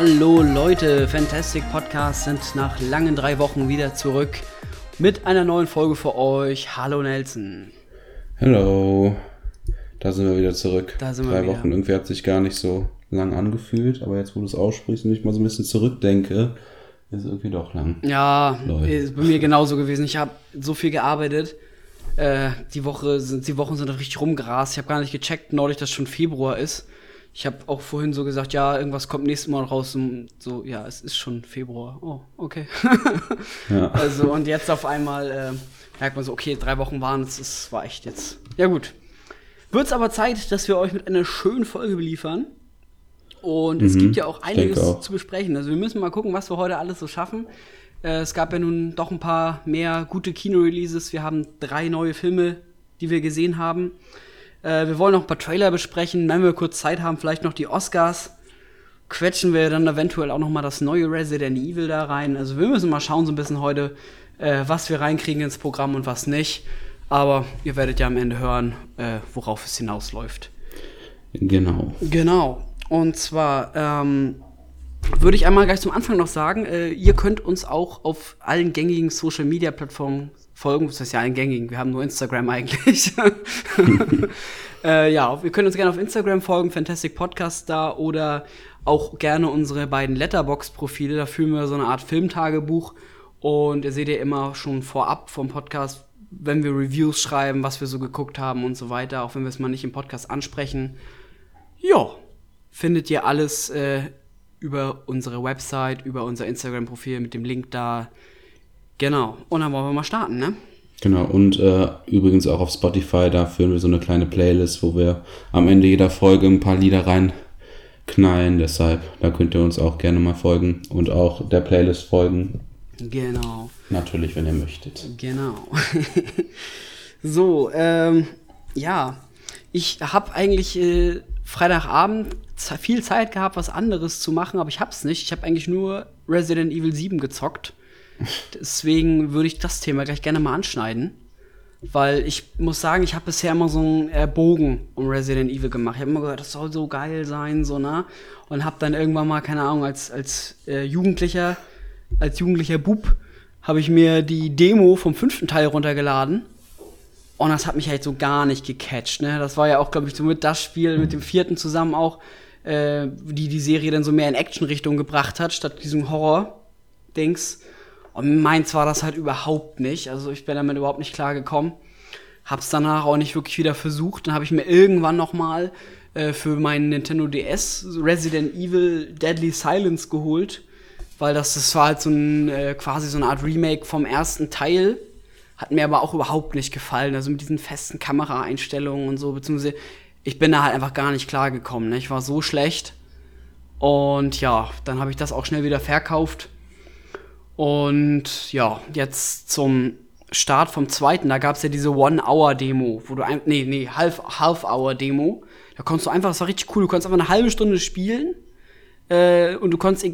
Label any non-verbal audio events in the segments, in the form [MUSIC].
Hallo Leute, Fantastic Podcasts sind nach langen drei Wochen wieder zurück mit einer neuen Folge für euch. Hallo Nelson. Hallo, da sind wir wieder zurück. Da sind wir drei wieder. Wochen, irgendwie hat sich gar nicht so lang angefühlt, aber jetzt, wo du es aussprichst und ich mal so ein bisschen zurückdenke, ist es irgendwie doch lang. Ja, Läuft. ist bei mir genauso gewesen. Ich habe so viel gearbeitet. Äh, die Woche sind die Wochen sind richtig rumgerast. Ich habe gar nicht gecheckt neulich, dass schon Februar ist. Ich habe auch vorhin so gesagt, ja, irgendwas kommt nächstes Mal raus. Und so, ja, es ist schon Februar. Oh, okay. [LAUGHS] Ja. Also und jetzt auf einmal äh, merkt man so, okay, drei Wochen waren es, es war echt jetzt. Ja gut. Wird's aber Zeit, dass wir euch mit einer schönen Folge beliefern. Und es Mhm, gibt ja auch einiges auch. zu besprechen. Also wir müssen mal gucken, was wir heute alles so schaffen. Äh, es gab ja nun doch ein paar mehr gute Kino-Releases. Wir haben drei neue Filme, die wir gesehen haben. Äh, wir wollen noch ein paar Trailer besprechen. Wenn wir kurz Zeit haben, vielleicht noch die Oscars. Quetschen wir dann eventuell auch noch mal das neue Resident Evil da rein. Also wir müssen mal schauen so ein bisschen heute, äh, was wir reinkriegen ins Programm und was nicht. Aber ihr werdet ja am Ende hören, äh, worauf es hinausläuft. Genau. Genau. Und zwar ähm, würde ich einmal gleich zum Anfang noch sagen, äh, ihr könnt uns auch auf allen gängigen Social Media Plattformen folgen. Das heißt ja allen gängigen, wir haben nur Instagram [LAUGHS] eigentlich. [LAUGHS] äh, ja, wir können uns gerne auf Instagram folgen, Fantastic Podcast da oder auch gerne unsere beiden Letterbox-Profile. Da führen wir so eine Art Filmtagebuch. Und ihr seht ja immer schon vorab vom Podcast, wenn wir Reviews schreiben, was wir so geguckt haben und so weiter, auch wenn wir es mal nicht im Podcast ansprechen. Ja, findet ihr alles äh, über unsere Website, über unser Instagram-Profil mit dem Link da. Genau. Und dann wollen wir mal starten, ne? Genau, und äh, übrigens auch auf Spotify, da führen wir so eine kleine Playlist, wo wir am Ende jeder Folge ein paar Lieder reinknallen. Deshalb, da könnt ihr uns auch gerne mal folgen und auch der Playlist folgen. Genau. Natürlich, wenn ihr möchtet. Genau. [LAUGHS] so, ähm, ja. Ich habe eigentlich äh, Freitagabend viel Zeit gehabt, was anderes zu machen, aber ich hab's nicht. Ich habe eigentlich nur Resident Evil 7 gezockt. Deswegen würde ich das Thema gleich gerne mal anschneiden. Weil ich muss sagen, ich habe bisher immer so einen äh, Bogen um Resident Evil gemacht. Ich habe immer gesagt, das soll so geil sein, so, ne? Und habe dann irgendwann mal, keine Ahnung, als, als äh, Jugendlicher, als jugendlicher Bub, habe ich mir die Demo vom fünften Teil runtergeladen. Und das hat mich halt so gar nicht gecatcht, ne? Das war ja auch, glaube ich, so mit das Spiel mit dem vierten zusammen auch, äh, die die Serie dann so mehr in Action-Richtung gebracht hat, statt diesem Horror-Dings. Und meins war das halt überhaupt nicht. Also ich bin damit überhaupt nicht klar gekommen. Hab's danach auch nicht wirklich wieder versucht. Dann habe ich mir irgendwann noch mal äh, für meinen Nintendo DS Resident Evil Deadly Silence geholt, weil das das war halt so ein äh, quasi so eine Art Remake vom ersten Teil. Hat mir aber auch überhaupt nicht gefallen. Also mit diesen festen Kameraeinstellungen und so, beziehungsweise ich bin da halt einfach gar nicht klar gekommen. Ne? Ich war so schlecht. Und ja, dann habe ich das auch schnell wieder verkauft. Und ja, jetzt zum Start vom zweiten, da gab es ja diese One-Hour-Demo, wo du ein, nee, nee, Half- Half-Hour-Demo. Da konntest du einfach, das war richtig cool, du konntest einfach eine halbe Stunde spielen. Äh, und du konntest,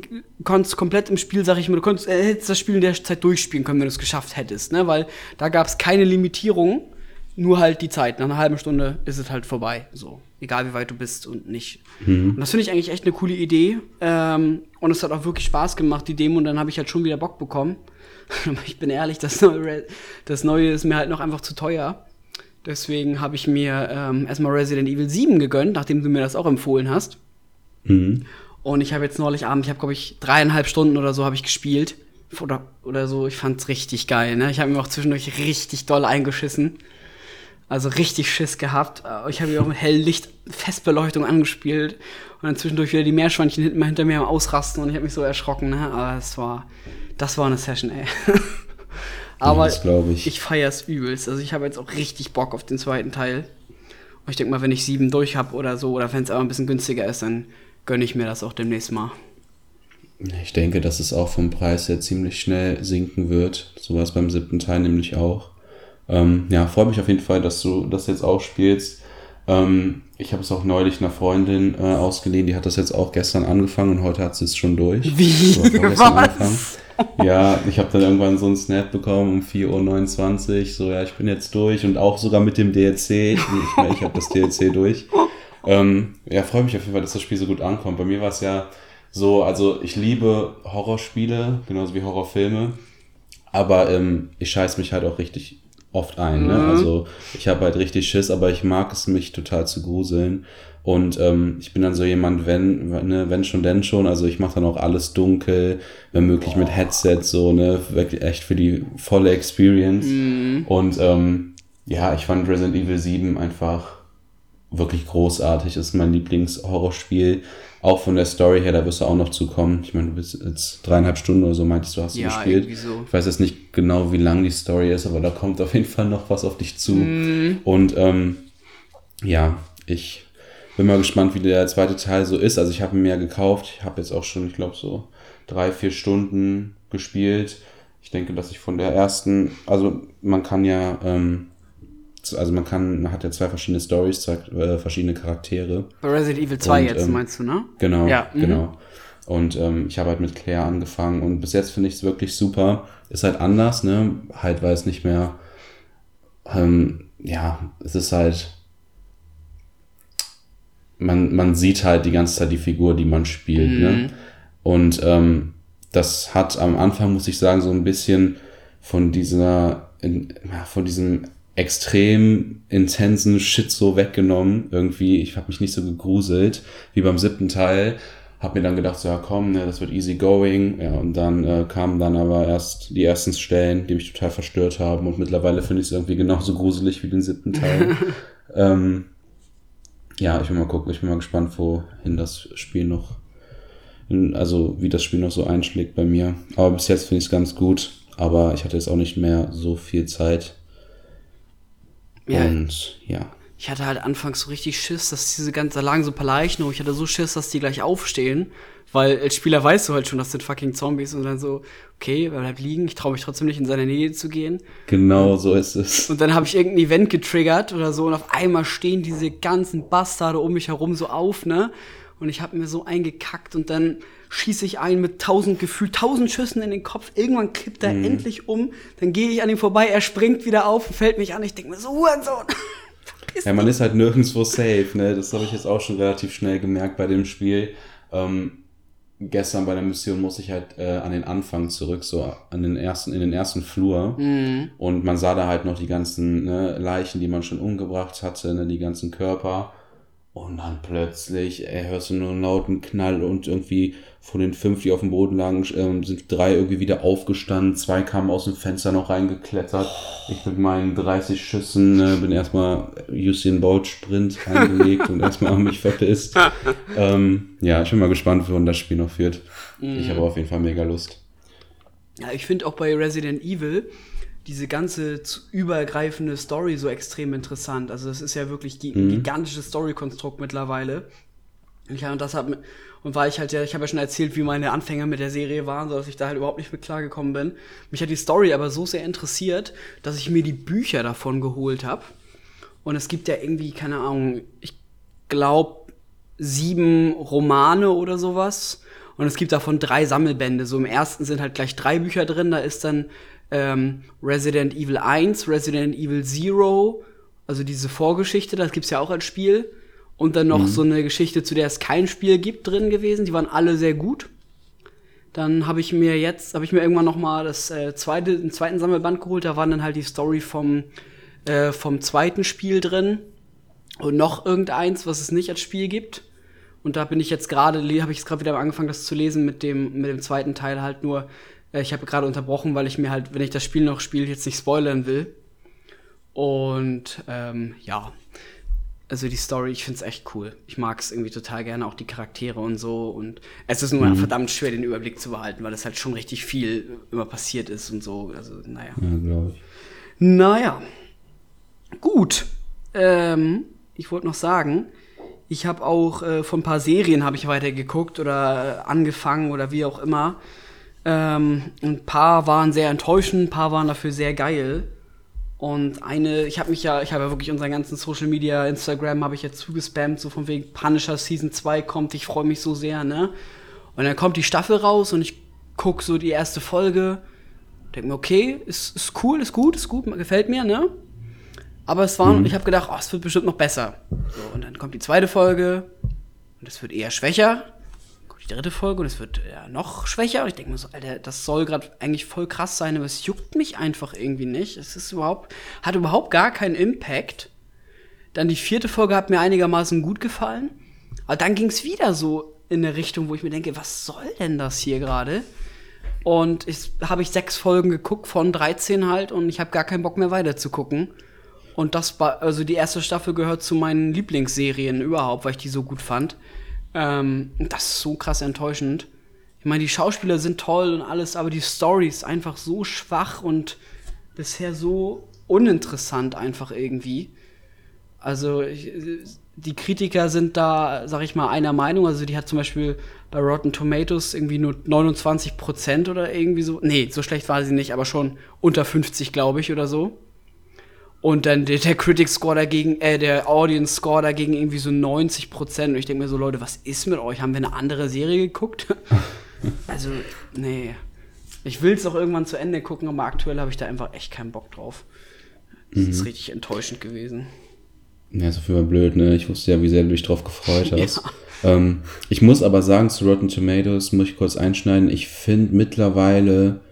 konntest komplett im Spiel, sag ich mal, du konntest, äh, hättest das Spiel in der Zeit durchspielen können, wenn du es geschafft hättest, ne? Weil da gab es keine Limitierung, nur halt die Zeit. Nach einer halben Stunde ist es halt vorbei. So. Egal wie weit du bist und nicht. Und das finde ich eigentlich echt eine coole Idee. Ähm, und es hat auch wirklich Spaß gemacht, die Demo, und dann habe ich halt schon wieder Bock bekommen. Aber [LAUGHS] ich bin ehrlich, das neue, das neue ist mir halt noch einfach zu teuer. Deswegen habe ich mir ähm, erstmal Resident Evil 7 gegönnt, nachdem du mir das auch empfohlen hast. Mhm. Und ich habe jetzt neulich Abend, ich habe glaube ich dreieinhalb Stunden oder so habe ich gespielt. Oder, oder so, ich fand's richtig geil, ne? Ich habe mir auch zwischendurch richtig doll eingeschissen. Also richtig Schiss gehabt. Äh, Ich habe mir auch mit Helllicht Festbeleuchtung angespielt. Und dann zwischendurch wieder die Meerschweinchen hinten hinter mir am Ausrasten und ich habe mich so erschrocken, ne? Aber es war, das war eine Session, ey. [LAUGHS] Aber glaub ich. ich feier's übelst. Also ich habe jetzt auch richtig Bock auf den zweiten Teil. Und ich denke mal, wenn ich sieben durch hab oder so, oder wenn es aber ein bisschen günstiger ist, dann gönne ich mir das auch demnächst mal. Ich denke, dass es auch vom Preis her ziemlich schnell sinken wird. So war es beim siebten Teil nämlich auch. Ähm, ja, freue mich auf jeden Fall, dass du das jetzt auch spielst. Ähm, ich habe es auch neulich einer Freundin äh, ausgeliehen, die hat das jetzt auch gestern angefangen und heute hat sie es schon durch. Wie? Was? Ja, ich habe dann irgendwann so einen Snap bekommen um 4.29 Uhr, so ja, ich bin jetzt durch und auch sogar mit dem DLC. Ich, ich, ich habe das DLC durch. Ähm, ja, freue mich auf jeden Fall, dass das Spiel so gut ankommt. Bei mir war es ja So, also ich liebe Horrorspiele, genauso wie Horrorfilme. Aber ähm, ich scheiß mich halt auch richtig oft ein. Ne? Also ich habe halt richtig Schiss, aber ich mag es, mich total zu gruseln. Und ähm, ich bin dann so jemand, wenn, ne, wenn schon, denn schon. Also ich mache dann auch alles dunkel, wenn möglich mit Headset, so, ne, wirklich echt für die volle Experience. Und ähm, ja, ich fand Resident Evil 7 einfach wirklich großartig. Das ist mein Lieblingshorrorspiel. Auch von der Story her, da wirst du auch noch zukommen. Ich meine, du bist jetzt dreieinhalb Stunden oder so, meintest du, hast du Ja, gespielt. irgendwie so. Ich weiß jetzt nicht genau, wie lang die Story ist, aber da kommt auf jeden Fall noch was auf dich zu. Und ähm, ja, ich bin mal gespannt, wie der zweite Teil so ist. Also ich habe ihn mir ja gekauft. Ich habe jetzt auch schon, ich glaube, so drei, vier Stunden gespielt. Ich denke, dass ich von der ersten, also man kann ja, ähm, also man kann, man hat ja zwei verschiedene Stories, zwei äh, verschiedene Charaktere. Bei Resident Evil 2 Und, jetzt, ähm, meinst du, ne? Genau, Ja, mhm. genau. Und ähm, ich habe halt mit Claire angefangen und bis jetzt finde ich es wirklich super. Ist halt anders, ne? Halt, weil es nicht mehr, ähm, ja, es ist halt, man, man sieht halt die ganze Zeit die Figur, die man spielt, Mhm. ne? Und ähm, das hat am Anfang, muss ich sagen, so ein bisschen von dieser, in, ja, von diesem extrem intensen Shit so weggenommen. Irgendwie, ich habe mich nicht so gegruselt wie beim siebten Teil. Hab mir dann gedacht, so, ja komm, ne, das wird easy going. Ja, und dann äh, kamen dann aber erst die ersten Stellen, die mich total verstört haben. Und mittlerweile finde ich es irgendwie genauso gruselig wie den siebten Teil. [LAUGHS] ähm, ja, ich will mal gucken, ich bin mal gespannt, wohin das Spiel noch, also wie das Spiel noch so einschlägt bei mir. Aber bis jetzt finde ich es ganz gut. Aber ich hatte jetzt auch nicht mehr so viel Zeit. Ja. Und ja. Ich hatte halt anfangs so richtig Schiss, dass diese ganzen, da lagen so ein paar Leichen und ich hatte so Schiss, dass die gleich aufstehen. Weil als Spieler weißt du halt schon, das sind fucking Zombies und dann so, okay, bleibt liegen, ich traue mich trotzdem nicht in seine Nähe zu gehen. Genau so ist es. Und dann habe ich irgendein Event getriggert oder so und auf einmal stehen diese ganzen Bastarde um mich herum so auf, ne? Und ich habe mir so eingekackt und dann schieße ich einen mit tausend gefühlt tausend Schüssen in den Kopf. Irgendwann kippt er Mhm. endlich um. Dann gehe ich an ihm vorbei, er springt wieder auf und fällt mich an. Ich denke mir so, Hurensohn. [LAUGHS] Ja, man ist halt nirgendwo safe, ne? Das habe ich jetzt auch schon relativ schnell gemerkt bei dem Spiel. Ähm, gestern bei der Mission muss ich halt äh, an den Anfang zurück, so an den ersten, in den ersten Flur. Und man sah da halt noch die ganzen ne, Leichen, die man schon umgebracht hatte, ne, die ganzen Körper. Und dann plötzlich ey, hörst du nur einen lauten Knall und irgendwie von den fünf, die auf dem Boden lagen, ähm, sind drei irgendwie wieder aufgestanden. Zwei kamen aus dem Fenster noch reingeklettert. Ich mit meinen 30 Schüssen ne, bin erstmal Usain Bolt Sprint [LAUGHS] eingelegt und erstmal an mich verpisst. ähm, ja, ich bin mal gespannt, wohin das Spiel noch führt. Ich habe auf jeden Fall mega Lust. Ja, ich finde auch bei Resident Evil diese ganze übergreifende Story so extrem interessant. Also das ist ja wirklich ein gigantisches Story-Konstrukt mittlerweile. Und Ja, und das hat und weil ich halt ja, ich habe ja schon erzählt, wie meine Anfänger mit der Serie waren, so dass ich da halt überhaupt nicht mit klargekommen bin. Mich hat die Story aber so sehr interessiert, dass ich mir die Bücher davon geholt habe. Und es gibt ja irgendwie, keine Ahnung, ich glaube sieben Romane oder sowas. Und es gibt davon drei Sammelbände. So im ersten sind halt gleich drei Bücher drin. Da ist dann ähm, Resident Evil 1, Resident Evil Zero, also diese Vorgeschichte, das gibt's ja auch als Spiel. Und dann noch so eine Geschichte, zu der es kein Spiel gibt, drin gewesen. Die waren alle sehr gut. Dann habe ich mir jetzt, habe ich mir irgendwann noch mal das äh, zweite, den zweiten Sammelband geholt. Da waren dann halt die Story vom äh, vom zweiten Spiel drin und noch irgendeins, was es nicht als Spiel gibt. Und da bin ich jetzt gerade, habe ich jetzt gerade wieder angefangen, das zu lesen mit dem mit dem zweiten Teil halt nur. Äh, ich habe gerade unterbrochen, weil ich mir halt, wenn ich das Spiel noch spiele, jetzt nicht spoilern will. Und ähm, ja, also die Story, ich find's echt cool. Ich mag es irgendwie total gerne, auch die Charaktere und so. Und es ist nur verdammt schwer, den Überblick zu behalten, weil es halt schon richtig viel immer passiert ist und so. Also, naja. Ja, glaube ich. Naja. Gut. Ähm, ich wollte noch sagen, ich habe auch äh, von ein paar Serien habe ich weitergeguckt oder angefangen oder wie auch immer. Ähm, ein paar waren sehr enttäuschend, ein paar waren dafür sehr geil. Und eine, ich habe mich ja, ich habe ja wirklich unseren ganzen Social Media, Instagram habe ich jetzt zugespammt, so von wegen Punisher Season 2 kommt, ich freue mich so sehr, ne? Und dann kommt die Staffel raus und ich guck so die erste Folge, denk mir, okay, ist, ist cool, ist gut, ist gut, gefällt mir, ne? Aber es war, ich habe gedacht, oh, es wird bestimmt noch besser. So, und dann kommt die zweite Folge und es wird eher schwächer. Die dritte Folge und es wird ja noch schwächer. Und ich denke mir so, Alter, das soll gerade eigentlich voll krass sein, aber es juckt mich einfach irgendwie nicht. Es ist überhaupt, hat überhaupt gar keinen Impact. Dann die vierte Folge hat mir einigermaßen gut gefallen. Aber dann ging es wieder so in eine Richtung, wo ich mir denke, was soll denn das hier gerade? Und ich habe ich sechs Folgen geguckt von 13 halt und ich habe gar keinen Bock mehr weiter zu gucken. Und das war, also die erste Staffel gehört zu meinen Lieblingsserien überhaupt, weil ich die so gut fand. Ähm, das ist so krass enttäuschend. Ich meine, die Schauspieler sind toll und alles, aber die Story ist einfach so schwach und bisher so uninteressant einfach irgendwie. Also ich, die Kritiker sind da, sag ich mal, einer Meinung. Also die hat zum Beispiel bei Rotten Tomatoes irgendwie nur 29 Prozent oder irgendwie so. Nee, so schlecht war sie nicht, aber schon unter 50, glaube ich, oder so. Und dann der, der Critic Score dagegen, äh, der Audience Score dagegen irgendwie so 90 Prozent. Und ich denke mir so, Leute, was ist mit euch? Haben wir eine andere Serie geguckt? [LAUGHS] also, nee. Ich will es auch irgendwann zu Ende gucken, aber aktuell habe ich da einfach echt keinen Bock drauf. Das mhm. ist richtig enttäuschend gewesen. Ja, ist auf jeden Fall blöd, ne? Ich wusste ja, wie sehr du dich drauf gefreut [LAUGHS] hast. Ja. Ähm, ich muss aber sagen, zu Rotten Tomatoes muss ich kurz einschneiden. Ich finde mittlerweile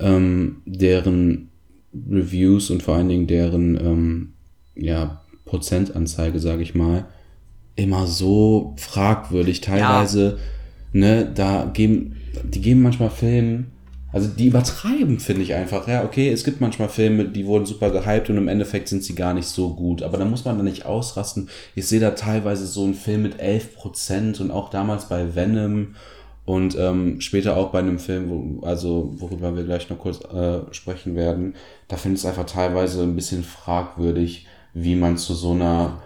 ähm, deren Reviews und vor allen Dingen deren ähm, ja, Prozentanzeige, sage ich mal, immer so fragwürdig. Teilweise, ja. ne, da geben, die geben manchmal Filmen, also die übertreiben, finde ich einfach. Ja, okay, es gibt manchmal Filme, die wurden super gehypt und im Endeffekt sind sie gar nicht so gut. Aber da muss man da nicht ausrasten. Ich sehe da teilweise so einen Film mit 11% und auch damals bei Venom und ähm, später auch bei einem Film, wo, also worüber wir gleich noch kurz äh, sprechen werden, da finde ich es einfach teilweise ein bisschen fragwürdig, wie man zu so einer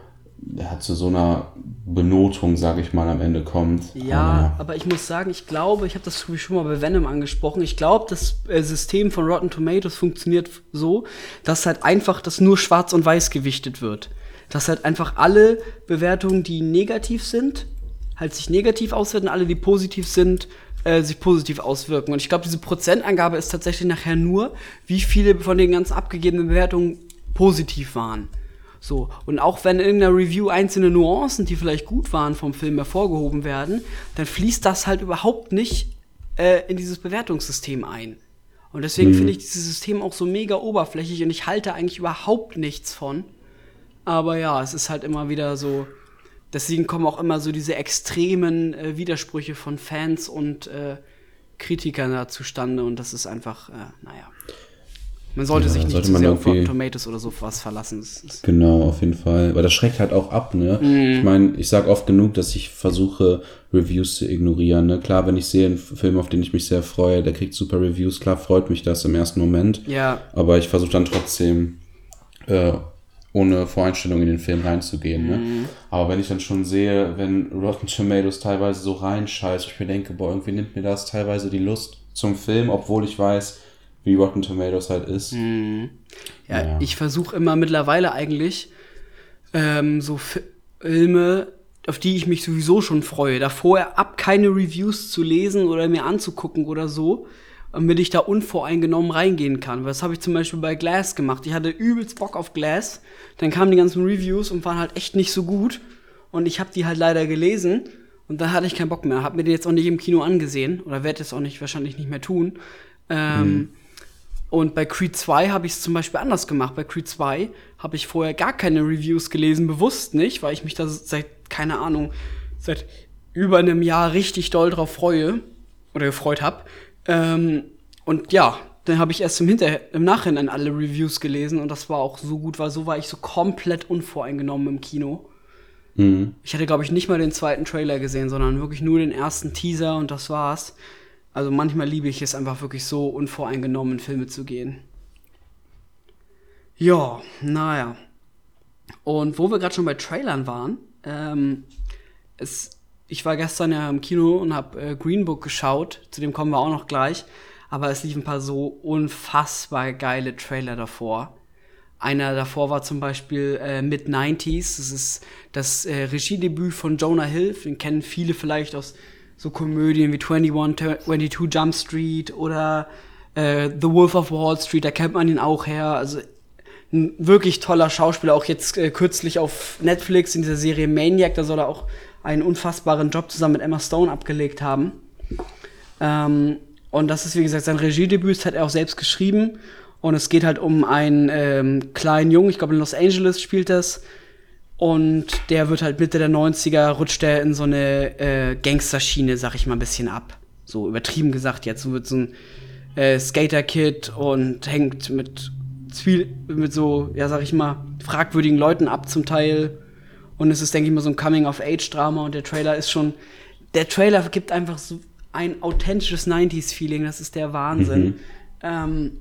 ja, zu so einer Benotung, sage ich mal, am Ende kommt. Ja, aber, aber ich muss sagen, ich glaube, ich habe das schon mal bei Venom angesprochen, ich glaube, das äh, System von Rotten Tomatoes funktioniert so, dass halt einfach das nur schwarz und weiß gewichtet wird. Dass halt einfach alle Bewertungen, die negativ sind, halt sich negativ auswirken, alle, die positiv sind, äh, sich positiv auswirken. Und ich glaube, diese Prozentangabe ist tatsächlich nachher nur, wie viele von den ganzen abgegebenen Bewertungen positiv waren. So. Und auch wenn in der Review einzelne Nuancen, die vielleicht gut waren vom Film hervorgehoben werden, dann fließt das halt überhaupt nicht äh, in dieses Bewertungssystem ein. Und deswegen mhm. finde ich dieses System auch so mega oberflächlich und ich halte eigentlich überhaupt nichts von. Aber ja, es ist halt immer wieder so, deswegen kommen auch immer so diese extremen äh, Widersprüche von Fans und äh, Kritikern da zustande und das ist einfach, äh, naja. Man sollte ja, sich nicht sollte zu sehr auf Rotten Tomatoes oder sowas verlassen. Genau, auf jeden Fall. Weil das schreckt halt auch ab, ne? Mm. Ich meine, ich sag oft genug, dass ich versuche, Reviews zu ignorieren. Ne? Klar, wenn ich sehe einen Film, auf den ich mich sehr freue, der kriegt super Reviews, klar freut mich das im ersten Moment. Ja. Aber ich versuche dann trotzdem äh, ohne Voreinstellung in den Film reinzugehen. Ne? Mhm. Aber wenn ich dann schon sehe, wenn Rotten Tomatoes teilweise so reinscheißt, ich mir denke, boah, irgendwie nimmt mir das teilweise die Lust zum Film, obwohl ich weiß, wie Rotten Tomatoes halt ist. Mhm. Ja, ja, ich versuche immer mittlerweile eigentlich ähm, so Filme, auf die ich mich sowieso schon freue, davor ab keine Reviews zu lesen oder mir anzugucken oder so, damit ich da unvoreingenommen reingehen kann. Das habe ich zum Beispiel bei Glass gemacht. Ich hatte übelst Bock auf Glass. Dann kamen die ganzen Reviews und waren halt echt nicht so gut. Und ich habe die halt leider gelesen. Und dann hatte ich keinen Bock mehr. Hab mir den jetzt auch nicht im Kino angesehen. Oder werde es auch nicht, wahrscheinlich nicht mehr tun. Ähm, hm. Und bei Creed 2 habe ich es zum Beispiel anders gemacht. Bei Creed 2 habe ich vorher gar keine Reviews gelesen, bewusst nicht, weil ich mich da seit, keine Ahnung, seit über einem Jahr richtig doll drauf freue oder gefreut habe. Ähm, und ja, dann habe ich erst im, Hinter im Nachhinein alle Reviews gelesen und das war auch so gut, weil so war ich so komplett unvoreingenommen im Kino. Mhm. Ich hatte, glaube ich, nicht mal den zweiten Trailer gesehen, sondern wirklich nur den ersten Teaser und das war's. Also manchmal liebe ich es einfach wirklich so unvoreingenommen in Filme zu gehen. Ja, naja. Und wo wir gerade schon bei Trailern waren, ähm, es ich war gestern ja im Kino und habe äh, Green Book geschaut, zu dem kommen wir auch noch gleich, aber es lief ein paar so unfassbar geile Trailer davor. Einer davor war zum Beispiel äh, Mid-90s, das ist das äh, Regiedebüt von Jonah Hill, den kennen viele vielleicht aus so Komödien wie 21, 22 Jump Street oder äh, The Wolf of Wall Street, da kennt man ihn auch her, also ein wirklich toller Schauspieler, auch jetzt äh, kürzlich auf Netflix in dieser Serie Maniac, da soll er auch einen unfassbaren Job zusammen mit Emma Stone abgelegt haben. Ähm, und das ist, wie gesagt, sein Regiedebüt, das hat er auch selbst geschrieben. Und es geht halt um einen ähm, kleinen Jungen, ich glaube in Los Angeles spielt das. Und der wird halt Mitte der 90er, rutscht er in so eine äh, Gangsterschiene, sag ich mal, ein bisschen ab. So übertrieben gesagt jetzt. So wird so ein äh, Skater-Kid und hängt mit, mit so, ja, sag ich mal, fragwürdigen Leuten ab zum Teil. Und es ist, denke ich mal, so ein Coming-of-Age-Drama und der Trailer ist schon. Der Trailer gibt einfach so ein authentisches 90s-Feeling, das ist der Wahnsinn. Mhm. Ähm,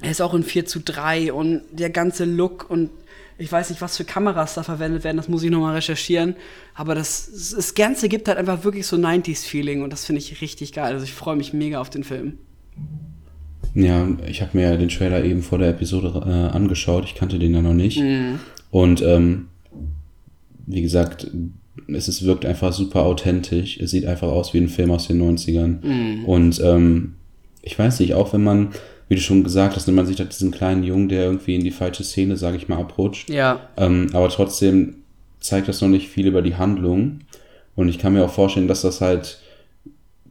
er ist auch in 4 zu 3 und der ganze Look und ich weiß nicht, was für Kameras da verwendet werden, das muss ich nochmal recherchieren. Aber das, das Ganze gibt halt einfach wirklich so 90s-Feeling und das finde ich richtig geil. Also ich freue mich mega auf den Film. Ja, ich habe mir den Trailer eben vor der Episode äh, angeschaut. Ich kannte den ja noch nicht. Mhm. Und ähm, wie gesagt, es ist, wirkt einfach super authentisch. Es sieht einfach aus wie ein Film aus den 90ern. Mhm. Und ähm, ich weiß nicht, auch wenn man, wie du schon gesagt hast, wenn man sieht halt diesen kleinen Jungen, der irgendwie in die falsche Szene, sage ich mal, abrutscht. Ja. Ähm, aber trotzdem zeigt das noch nicht viel über die Handlung. Und ich kann mir auch vorstellen, dass das halt,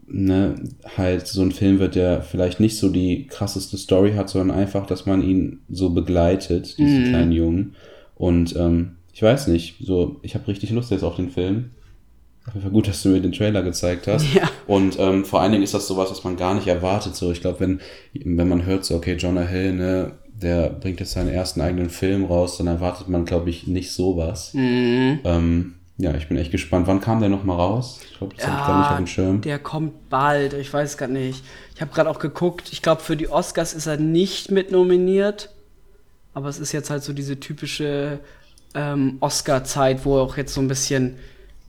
ne, halt so ein Film wird, der vielleicht nicht so die krasseste Story hat, sondern einfach, dass man ihn so begleitet, diesen mhm. kleinen Jungen. Und ähm, ich weiß nicht, so, ich habe richtig Lust jetzt auf den Film. Auf jeden Fall gut, dass du mir den Trailer gezeigt hast. Ja. Und ähm, vor allen Dingen ist das sowas, was man gar nicht erwartet. So, ich glaube, wenn, wenn man hört, so, okay, Jonah Hill, ne, der bringt jetzt seinen ersten eigenen Film raus, dann erwartet man, glaube ich, nicht sowas. Mhm. Ähm, ja, ich bin echt gespannt. Wann kam der nochmal raus? Ich glaube, das ja, habe ich gar nicht auf dem Schirm. Der kommt bald, ich weiß gar nicht. Ich habe gerade auch geguckt, ich glaube, für die Oscars ist er nicht mit nominiert. Aber es ist jetzt halt so diese typische ähm, Oscar-Zeit, wo auch jetzt so ein bisschen,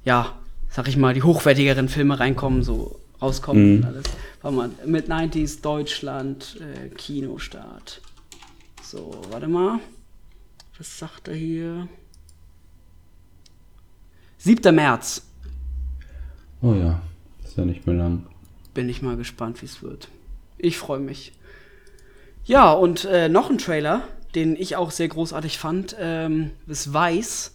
ja, sag ich mal, die hochwertigeren Filme reinkommen, so rauskommen mhm. und alles. Warte mal, mit 90s Deutschland, äh, Kinostart. So, warte mal. Was sagt er hier? 7. März. Oh ja, ist ja nicht mehr lang. Bin ich mal gespannt, wie es wird. Ich freue mich. Ja, und äh, noch ein Trailer, den ich auch sehr großartig fand, ähm, ist Weiß.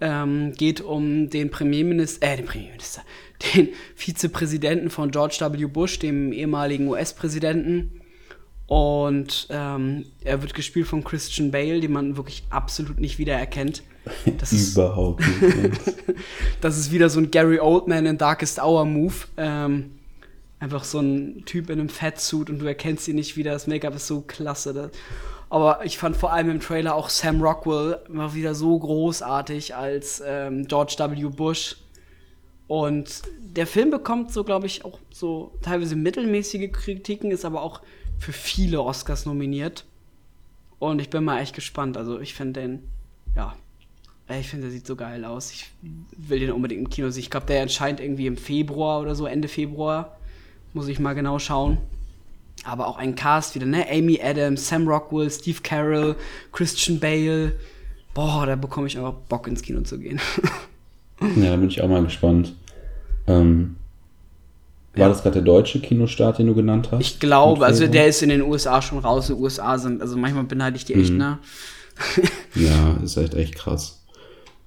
Ähm, geht um den Premierminister, äh, den Premierminister, [LAUGHS] den Vizepräsidenten von George W. Bush, dem ehemaligen US-Präsidenten. Und ähm, er wird gespielt von Christian Bale, den man wirklich absolut nicht wiedererkennt. Das [LAUGHS] Überhaupt nicht. [LAUGHS] das ist wieder so ein Gary Oldman in Darkest Hour Move. Ähm, einfach so ein Typ in einem Fettsuit und du erkennst ihn nicht wieder. Das Make-up ist so klasse. Das, aber ich fand vor allem im Trailer auch Sam Rockwell immer wieder so großartig als ähm, George W. Bush. Und der Film bekommt so, glaube ich, auch so teilweise mittelmäßige Kritiken, ist aber auch für viele Oscars nominiert. Und ich bin mal echt gespannt. Also ich finde den, ja, ich finde, der sieht so geil aus. Ich will den unbedingt im Kino sehen. Ich glaube, der erscheint irgendwie im Februar oder so, Ende Februar. Muss ich mal genau schauen aber auch ein Cast wieder, ne? Amy Adams, Sam Rockwell, Steve Carroll, Christian Bale. Boah, da bekomme ich einfach Bock ins Kino zu gehen. [LAUGHS] ja, da bin ich auch mal gespannt. Ähm, war ja. das gerade der deutsche Kinostart, den du genannt hast? Ich glaube, also der ist in den USA schon raus. Die USA sind, also manchmal beneide ich die echt, mhm. ne? ja, [LAUGHS] ist echt echt krass.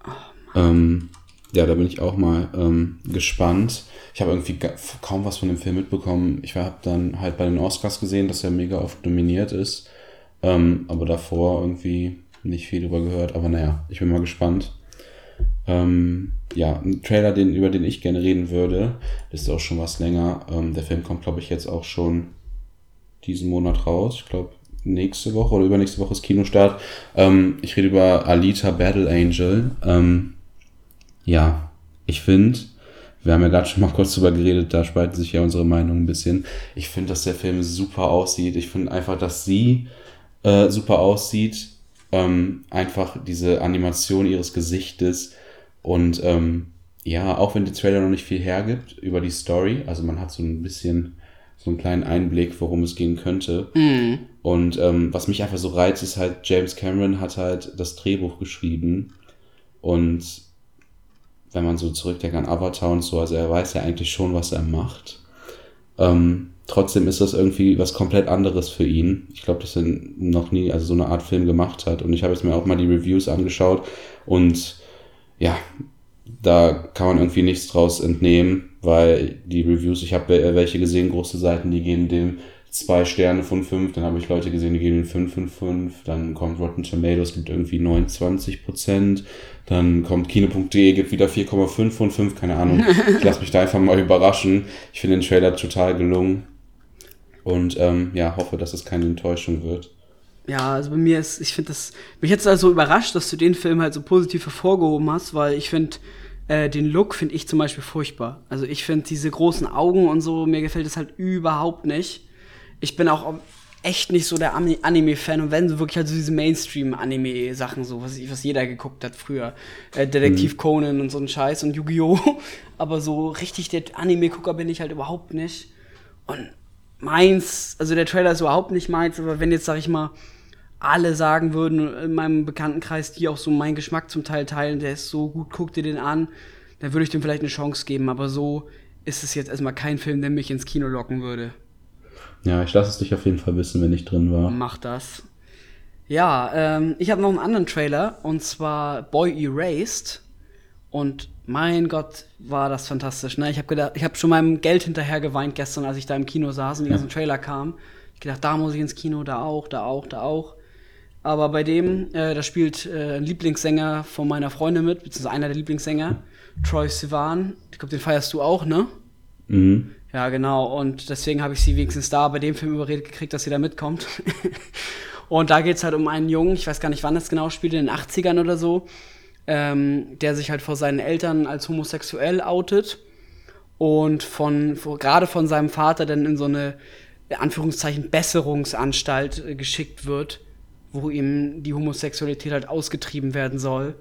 Oh, ähm, ja, da bin ich auch mal ähm, gespannt. Ich habe irgendwie kaum was von dem Film mitbekommen. Ich habe dann halt bei den Oscars gesehen, dass er mega oft nominiert ist. Ähm, aber davor irgendwie nicht viel drüber gehört. Aber naja, ich bin mal gespannt. Ähm, ja, ein Trailer, den, über den ich gerne reden würde, ist auch schon was länger. Ähm, der Film kommt, glaube ich, jetzt auch schon diesen Monat raus. Ich glaube, nächste Woche oder übernächste Woche ist Kinostart. Ähm, ich rede über Alita Battle Angel. Ja, ich finde, wir haben ja gerade schon mal kurz drüber geredet, da spalten sich ja unsere Meinungen ein bisschen. Ich finde, dass der Film super aussieht. Ich finde einfach, dass sie äh, super aussieht. Ähm, einfach diese Animation ihres Gesichtes und ähm, ja, auch wenn der Trailer noch nicht viel hergibt über die Story, also man hat so ein bisschen so einen kleinen Einblick, worum es gehen könnte. Mm. Und ähm, was mich einfach so reizt, ist halt, James Cameron hat halt das Drehbuch geschrieben und wenn man so zurückdenkt an Avatar und so, also er weiß ja eigentlich schon, was er macht. Ähm, trotzdem ist das irgendwie was komplett anderes für ihn. Ich glaube, dass er noch nie also so eine Art Film gemacht hat. Und ich habe jetzt mir auch mal die Reviews angeschaut und ja, da kann man irgendwie nichts draus entnehmen, weil die Reviews, ich habe welche gesehen, große Seiten, die geben dem zwei Sterne von fünf, dann habe ich Leute gesehen, die geben den fünf von fünf, dann kommt Rotten Tomatoes, gibt irgendwie 29 Prozent, dann kommt Kino.de, gibt wieder 4,5 von 5, keine Ahnung. [LAUGHS] Ich lasse mich da einfach mal überraschen. Ich finde den Trailer total gelungen und ähm, ja, hoffe, dass es keine Enttäuschung wird. Ja, also bei mir ist, ich finde das, mich jetzt also überrascht, dass du den Film halt so positiv hervorgehoben hast, weil ich finde, äh, den Look finde ich zum Beispiel furchtbar. Also ich finde diese großen Augen und so, mir gefällt das halt überhaupt nicht. Ich bin auch echt nicht so der Anime-Fan und wenn so wirklich halt so diese Mainstream-Anime-Sachen, so was, was jeder geguckt hat früher. Äh, Detektiv mhm. Conan und so ein Scheiß und Yu-Gi-Oh! [LAUGHS] Aber so richtig der Anime-Gucker bin ich halt überhaupt nicht. Und meins, also der Trailer ist überhaupt nicht meins, aber wenn jetzt, sag ich mal, alle sagen würden in meinem Bekanntenkreis, die auch so meinen Geschmack zum Teil teilen, der ist so gut, guck dir den an, dann würde ich dem vielleicht eine Chance geben, aber so ist es jetzt erstmal kein Film, der mich ins Kino locken würde. Ja, ich lasse es dich auf jeden Fall wissen, wenn ich drin war. Mach das. Ja, ähm, ich habe noch einen anderen Trailer und zwar Boy Erased. Und mein Gott, war das fantastisch. Ne? Ich habe gedacht, ich habe schon meinem Geld hinterher geweint gestern, als ich da im Kino saß und die ganzen Trailer kamen. Ich gedacht, da muss ich ins Kino, da auch, da auch, da auch. Aber bei dem, äh, da spielt äh, ein Lieblingssänger von meiner Freundin mit, beziehungsweise einer der Lieblingssänger, Troy Sivan. Ich glaube, den feierst du auch, ne? Mhm. Ja, genau. Und deswegen habe ich sie wenigstens da bei dem Film überredet gekriegt, dass sie da mitkommt. [LAUGHS] und da geht es halt um einen Jungen, ich weiß gar nicht, wann das genau spielt, in den 80ern oder so, ähm, der sich halt vor seinen Eltern als homosexuell outet und von, gerade von seinem Vater dann in so eine, in Anführungszeichen, Besserungsanstalt äh, geschickt wird, wo ihm die Homosexualität halt ausgetrieben werden soll.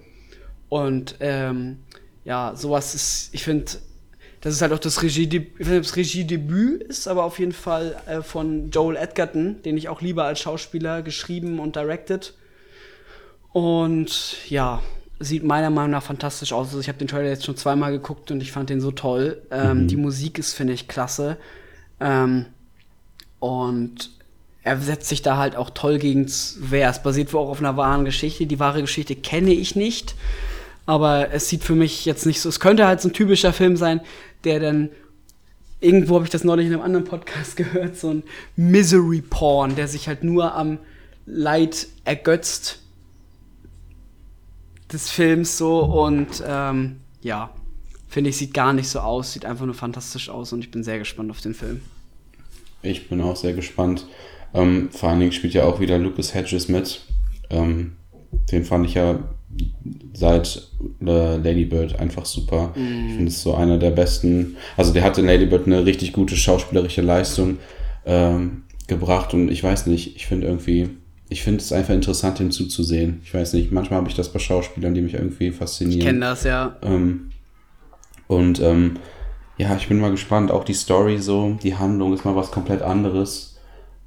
Und ähm, ja, sowas ist, ich finde, das ist halt auch das Regiedebüt, das Regiedebüt ist, aber auf jeden Fall äh, von Joel Edgerton, den ich auch liebe als Schauspieler, geschrieben und directed. Und ja, sieht meiner Meinung nach fantastisch aus. Also ich habe den Trailer jetzt schon zweimal geguckt und ich fand den so toll. Ähm, mhm. Die Musik ist, finde ich, klasse. Ähm, und er setzt sich da halt auch toll gegen Wer. Es basiert wohl auch auf einer wahren Geschichte. Die wahre Geschichte kenne ich nicht. Aber es sieht für mich jetzt nicht so. Es könnte halt so ein typischer Film sein, der dann. Irgendwo habe ich das neulich in einem anderen Podcast [LAUGHS] gehört, so ein Misery Porn, der sich halt nur am Leid ergötzt des Films so und ähm, ja, finde ich, sieht gar nicht so aus, sieht einfach nur fantastisch aus und ich bin sehr gespannt auf den Film. Ich bin auch sehr gespannt. Ähm, vor allen Dingen spielt ja auch wieder Lucas Hedges mit. Ähm, den fand ich ja seit äh, Lady Bird einfach super. Mm. Ich finde es so einer der besten. Also der hat in Lady Bird eine richtig gute schauspielerische Leistung ähm, gebracht und ich weiß nicht, ich finde irgendwie ich finde es einfach interessant, ihm zuzusehen. Ich weiß nicht, manchmal habe ich das bei Schauspielern, die mich irgendwie faszinieren. Ich kenne das, ja. Ähm, und ähm, ja, ich bin mal gespannt. Auch die Story so, die Handlung ist mal was komplett anderes.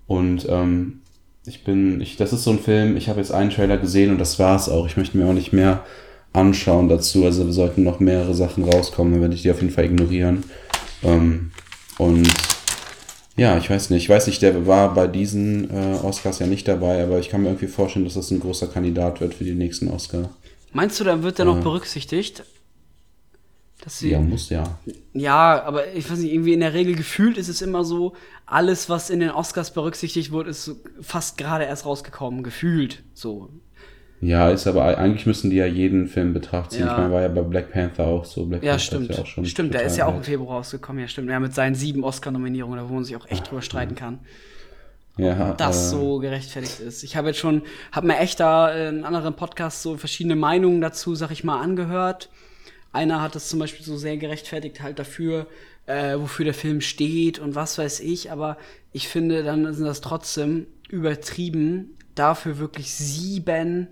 Und ähm, ich bin, ich, das ist so ein Film, ich habe jetzt einen Trailer gesehen und das war's auch. Ich möchte mir auch nicht mehr anschauen dazu. Also wir sollten noch mehrere Sachen rauskommen, dann werde ich die auf jeden Fall ignorieren. Ähm, und ja, ich weiß nicht. Ich weiß nicht, der war bei diesen äh, Oscars ja nicht dabei, aber ich kann mir irgendwie vorstellen, dass das ein großer Kandidat wird für die nächsten Oscar. Meinst du, dann wird der äh, noch berücksichtigt? Sie, ja, muss ja. Ja, aber ich weiß nicht, irgendwie in der Regel gefühlt ist es immer so, alles, was in den Oscars berücksichtigt wird, ist fast gerade erst rausgekommen, gefühlt so. Ja, ist aber eigentlich müssen die ja jeden Film betrachten. Ja. Ich meine, war ja bei Black Panther auch so. Black ja, Panther stimmt. Ja auch schon stimmt, der ist ja auch im Februar rausgekommen, ja, stimmt. Ja, mit seinen sieben Oscar-Nominierungen, wo man sich auch echt drüber streiten kann. Ja, ob das äh, so gerechtfertigt ist. Ich habe jetzt schon, habe mir echt da in anderen Podcasts so verschiedene Meinungen dazu, sag ich mal, angehört. Einer hat es zum Beispiel so sehr gerechtfertigt halt dafür, äh, wofür der Film steht und was weiß ich. Aber ich finde, dann sind das trotzdem übertrieben, dafür wirklich sieben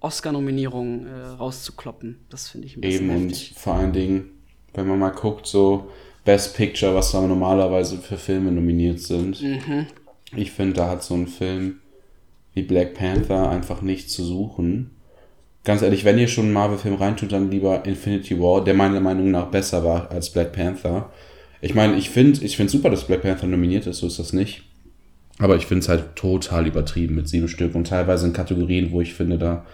Oscar-Nominierungen äh, rauszukloppen. Das finde ich ein bisschen Eben heftig. und vor allen Dingen, wenn man mal guckt, so Best Picture, was da normalerweise für Filme nominiert sind. Mhm. Ich finde, da hat so ein Film wie Black Panther einfach nichts zu suchen. Ganz ehrlich, wenn ihr schon einen Marvel-Film reintut, dann lieber Infinity War, der meiner Meinung nach besser war als Black Panther. Ich meine, ich finde ich find super, dass Black Panther nominiert ist, so ist das nicht. Aber ich finde es halt total übertrieben mit sieben Stück und teilweise in Kategorien, wo ich finde, da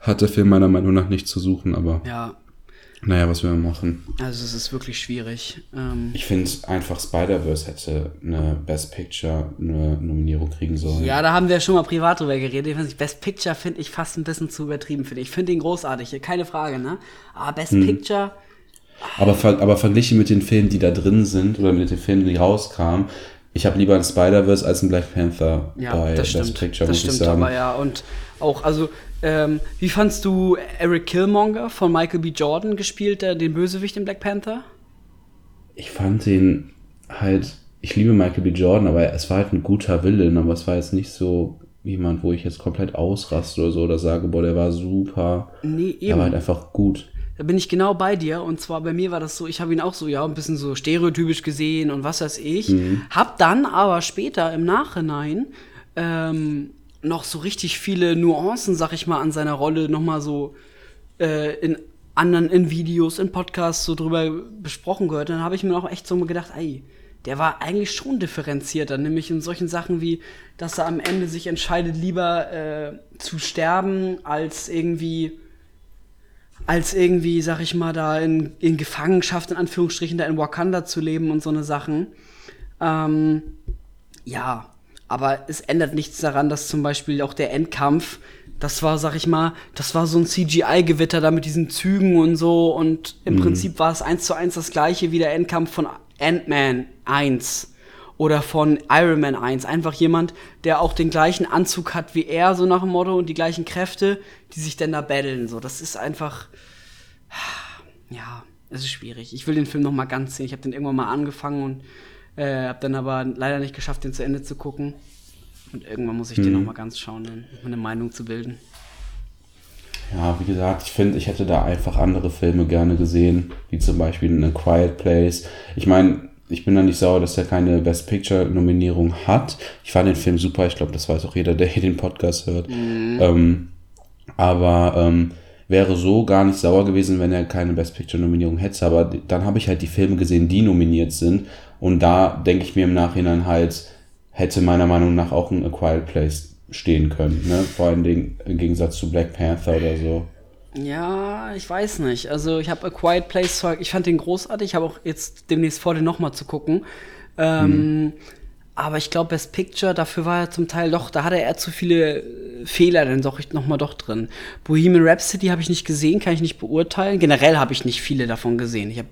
hat der Film meiner Meinung nach nichts zu suchen, aber. Ja. Naja, was will man machen? Also es ist wirklich schwierig. Ähm, Ich finde einfach Spider-Verse hätte eine Best Picture eine Nominierung kriegen sollen. ja, da haben wir schon mal privat drüber geredet. Ich weiß nicht, Best Picture finde ich fast ein bisschen zu übertrieben, finde ich. Ich finde ihn großartig, keine Frage, ne? Aber Best Hm. Picture, Aber, ver aber verglichen mit den Filmen, die da drin sind, oder mit den Filmen, die rauskamen, ich habe lieber ein Spider-Verse als ein Black Panther ja, bei das Best stimmt. Picture, das muss ich stimmt sagen. aber ja. Und auch, also, ähm, wie fandst du Eric Killmonger von Michael B. Jordan gespielt, den Bösewicht in Black Panther? Ich fand den halt, ich liebe Michael B. Jordan, aber es war halt ein guter Villain, aber es war jetzt nicht so jemand, wo ich jetzt komplett ausraste oder so oder sage, boah, der war super. Nee, Er war halt eben. einfach gut. Da bin ich genau bei dir. Und zwar bei mir war das so, ich habe ihn auch so, ja, ein bisschen so stereotypisch gesehen und was weiß ich. Mhm. Hab dann aber später im Nachhinein ähm, noch so richtig viele Nuancen, sag ich mal, an seiner Rolle nochmal so äh, in anderen, in Videos, in Podcasts so drüber besprochen gehört. Dann habe ich mir auch echt so gedacht, ey, der war eigentlich schon differenzierter, nämlich in solchen Sachen wie, dass er am Ende sich entscheidet, lieber äh, zu sterben, als irgendwie als irgendwie, sag ich mal, da in, in Gefangenschaft, in Anführungsstrichen, da in Wakanda zu leben und so eine Sachen. Ähm, ja, aber es ändert nichts daran, dass zum Beispiel auch der Endkampf, das war, sag ich mal, das war so ein CGI-Gewitter da mit diesen Zügen und so und im Prinzip war es eins zu eins das gleiche wie der Endkampf von Ant-Man 1 oder von Iron Man 1. Einfach jemand, der auch den gleichen Anzug hat wie er, so nach dem Motto, und die gleichen Kräfte, die sich dann da battlen. So, das ist einfach. Ja, es ist schwierig. Ich will den Film noch mal ganz sehen. Ich habe den irgendwann mal angefangen und äh, habe dann aber leider nicht geschafft, den zu Ende zu gucken. Und irgendwann muss ich den noch mal ganz schauen, um eine Meinung zu bilden. Ja, wie gesagt, ich finde, ich hätte da einfach andere Filme gerne gesehen, wie zum Beispiel eine Quiet Place. Ich meine, ich bin da nicht sauer, dass er keine Best Picture Nominierung hat. Ich fand den Film super, ich glaube, das weiß auch jeder, der hier den Podcast hört. Ähm, aber ähm, wäre so gar nicht sauer gewesen, wenn er keine Best Picture Nominierung hätte. Aber dann habe ich halt die Filme gesehen, die nominiert sind. Und da denke ich mir im Nachhinein halt, hätte meiner Meinung nach auch ein A Quiet Place stehen können. Ne? Vor allen Dingen im Gegensatz zu Black Panther oder so. Ja, ich weiß nicht. Also ich habe A Quiet Place ich fand den großartig. Ich habe auch jetzt demnächst vor, den noch mal zu gucken. Ähm, Aber ich glaube, Best Picture, dafür war er zum Teil doch, da hatte er zu viele äh, Fehler dann doch noch mal doch drin. Bohemian Rhapsody habe ich nicht gesehen, kann ich nicht beurteilen. Generell habe ich nicht viele davon gesehen. Ich habe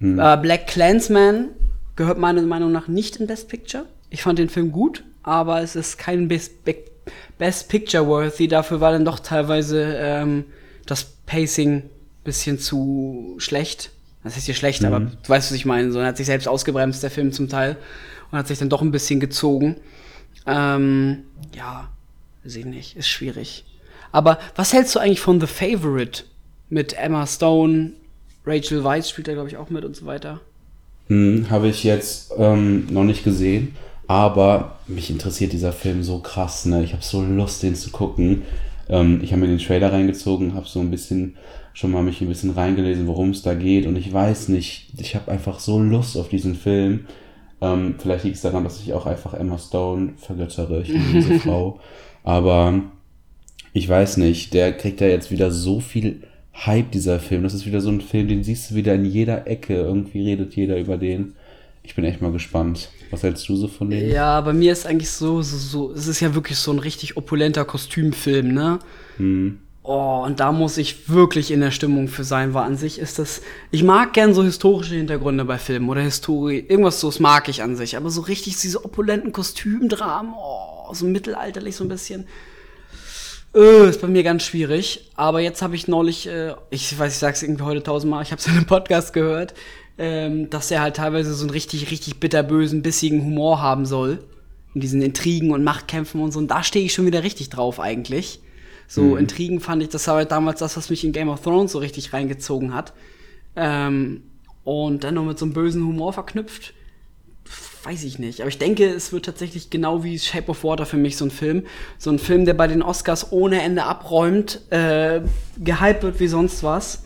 äh, Black Clansman gehört meiner Meinung nach nicht in Best Picture. Ich fand den Film gut, aber es ist kein Best, Be- Best Picture worthy. Dafür war dann doch teilweise ähm, das Pacing bisschen zu schlecht. Das ist hier schlecht, aber du weißt, was ich meine. So, er hat sich selbst ausgebremst, der Film zum Teil, und hat sich dann doch ein bisschen gezogen. Ähm, ja, weiß ich nicht, ist schwierig. Aber was hältst du eigentlich von The Favorite mit Emma Stone, Rachel Weisz spielt da glaube ich auch mit und so weiter? Hm, Habe ich jetzt ähm, noch nicht gesehen, aber mich interessiert dieser Film so krass. Ne? Ich habe so Lust, den zu gucken. Ähm, ich habe mir den Trailer reingezogen, habe so ein bisschen schon mal mich ein bisschen reingelesen, worum es da geht. Und ich weiß nicht, ich habe einfach so Lust auf diesen Film. Ähm, vielleicht liegt es daran, dass ich auch einfach Emma Stone vergöttere. Ich liebe diese [LAUGHS] Frau. Aber ich weiß nicht, der kriegt ja jetzt wieder so viel Hype, dieser Film. Das ist wieder so ein Film, den siehst du wieder in jeder Ecke. Irgendwie redet jeder über den. Ich bin echt mal gespannt. Was hältst du so von dem? Ja, bei mir ist eigentlich so, so, so, es ist ja wirklich so ein richtig opulenter Kostümfilm, ne? Oh, und da muss ich wirklich in der Stimmung für sein, weil an sich ist das, ich mag gern so historische Hintergründe bei Filmen oder Historie, irgendwas so, das mag ich an sich, aber so richtig diese opulenten Kostümdramen, oh, so mittelalterlich so ein bisschen, äh, ist bei mir ganz schwierig. Aber jetzt habe ich neulich, äh, ich weiß, ich sag's irgendwie heute tausendmal, ich habe es in einem Podcast gehört, ähm, dass er halt teilweise so einen richtig, richtig bitterbösen, bissigen Humor haben soll. In diesen Intrigen und Machtkämpfen und so. Und da stehe ich schon wieder richtig drauf eigentlich. So Intrigen fand ich, das war halt damals das, was mich in Game of Thrones so richtig reingezogen hat. Ähm, und dann noch mit so einem bösen Humor verknüpft weiß ich nicht. Aber ich denke, es wird tatsächlich genau wie Shape of Water für mich so ein Film. So ein Film, der bei den Oscars ohne Ende abräumt, äh, gehypt wird wie sonst was.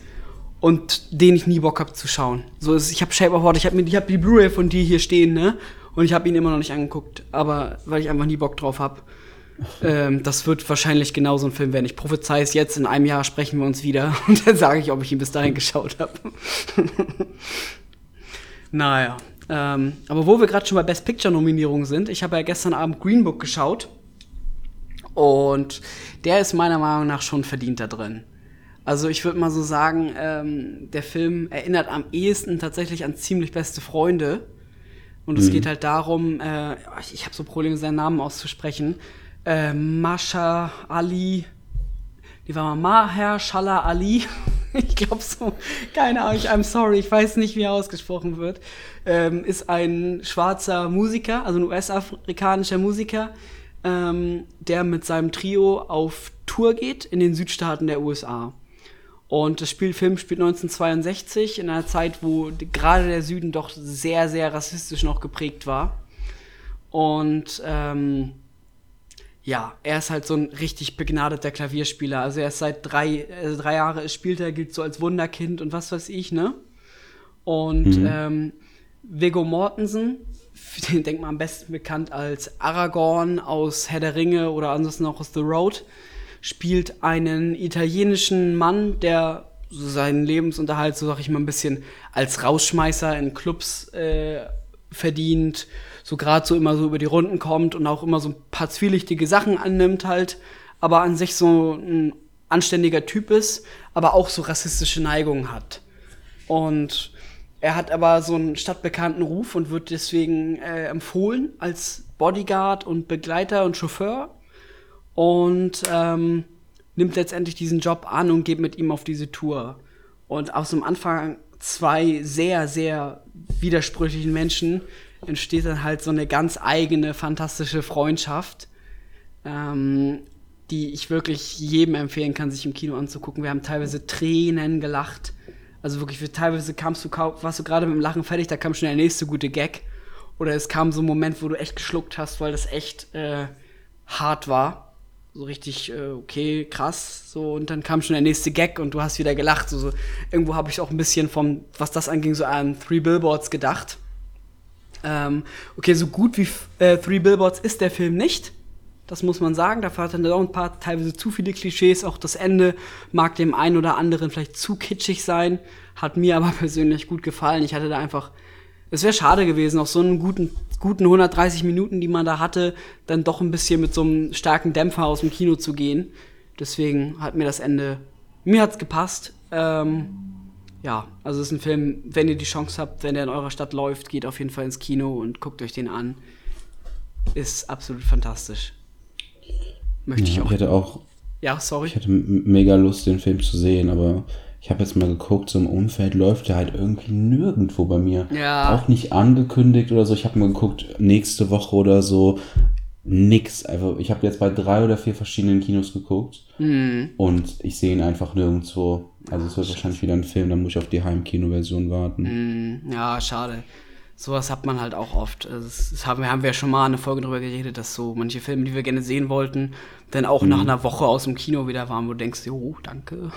Und den ich nie Bock hab zu schauen. So ist, ich habe Shape of Water, ich habe hab die Blu-ray von dir hier stehen, ne? Und ich habe ihn immer noch nicht angeguckt, aber weil ich einfach nie Bock drauf hab. Ähm, das wird wahrscheinlich genauso ein Film werden. Ich prophezei es jetzt, in einem Jahr sprechen wir uns wieder [LAUGHS] und dann sage ich, ob ich ihn bis dahin geschaut habe. [LAUGHS] naja. Ähm, aber wo wir gerade schon bei Best Picture-Nominierungen sind, ich habe ja gestern Abend Green Book geschaut. Und der ist meiner Meinung nach schon verdient da drin. Also ich würde mal so sagen, ähm, der Film erinnert am ehesten tatsächlich an ziemlich beste Freunde. Und es mhm. geht halt darum, äh, ich habe so Probleme, seinen Namen auszusprechen. Äh, Masha Ali, die war mal Maher Shala Ali. [LAUGHS] ich glaube so, keine Ahnung, I'm sorry, ich weiß nicht, wie er ausgesprochen wird, ähm, ist ein schwarzer Musiker, also ein US-afrikanischer Musiker, ähm, der mit seinem Trio auf Tour geht in den Südstaaten der USA. Und das Spielfilm spielt 1962 in einer Zeit, wo gerade der Süden doch sehr, sehr rassistisch noch geprägt war. Und ähm, ja, er ist halt so ein richtig begnadeter Klavierspieler. Also er ist seit drei, äh, drei Jahre spielt er, gilt so als Wunderkind und was weiß ich, ne? Und mhm. ähm, Viggo Mortensen, [LAUGHS] den denkt man am besten bekannt als Aragorn aus Herr der Ringe oder ansonsten auch aus The Road, spielt einen italienischen Mann, der seinen Lebensunterhalt, so sag ich mal, ein bisschen als Rausschmeißer in Clubs äh, verdient so gerade so immer so über die Runden kommt und auch immer so ein paar zwielichtige Sachen annimmt halt, aber an sich so ein anständiger Typ ist, aber auch so rassistische Neigungen hat. Und er hat aber so einen stadtbekannten Ruf und wird deswegen äh, empfohlen als Bodyguard und Begleiter und Chauffeur und ähm, nimmt letztendlich diesen Job an und geht mit ihm auf diese Tour. Und aus dem Anfang zwei sehr, sehr widersprüchlichen Menschen entsteht dann halt so eine ganz eigene, fantastische Freundschaft, ähm, die ich wirklich jedem empfehlen kann, sich im Kino anzugucken. Wir haben teilweise Tränen gelacht. Also wirklich, teilweise kamst du, warst du gerade mit dem Lachen fertig, da kam schon der nächste gute Gag. Oder es kam so ein Moment, wo du echt geschluckt hast, weil das echt äh, hart war. So richtig, äh, okay, krass. So, und dann kam schon der nächste Gag und du hast wieder gelacht. So, so. Irgendwo habe ich auch ein bisschen vom, was das anging, so an Three Billboards gedacht. Ähm, okay, so gut wie äh, Three Billboards ist der Film nicht. Das muss man sagen. Da hat dann auch ein paar teilweise zu viele Klischees. Auch das Ende mag dem einen oder anderen vielleicht zu kitschig sein. Hat mir aber [LAUGHS] persönlich gut gefallen. Ich hatte da einfach. Es wäre schade gewesen, auf so einen guten, guten 130 Minuten, die man da hatte, dann doch ein bisschen mit so einem starken Dämpfer aus dem Kino zu gehen. Deswegen hat mir das Ende. Mir hat's gepasst. Ähm, ja, also es ist ein Film, wenn ihr die Chance habt, wenn der in eurer Stadt läuft, geht auf jeden Fall ins Kino und guckt euch den an. Ist absolut fantastisch. Möchte ja, ich auch. Ich hätte auch. Ja, sorry. Ich hatte mega Lust, den Film zu sehen, aber ich habe jetzt mal geguckt, so im Umfeld läuft der halt irgendwie nirgendwo bei mir. Ja. Auch nicht angekündigt oder so. Ich habe mal geguckt, nächste Woche oder so nix. Einfach, ich habe jetzt bei drei oder vier verschiedenen Kinos geguckt mhm. und ich sehe ihn einfach nirgendwo. Also es wird wahrscheinlich wieder ein Film, dann muss ich auf die Heimkino-Version warten. Mhm. Ja, schade. Sowas hat man halt auch oft. Also das haben wir, haben wir ja schon mal eine Folge darüber geredet, dass so manche Filme, die wir gerne sehen wollten, dann auch mhm. nach einer Woche aus dem Kino wieder waren, wo du denkst, jo, danke.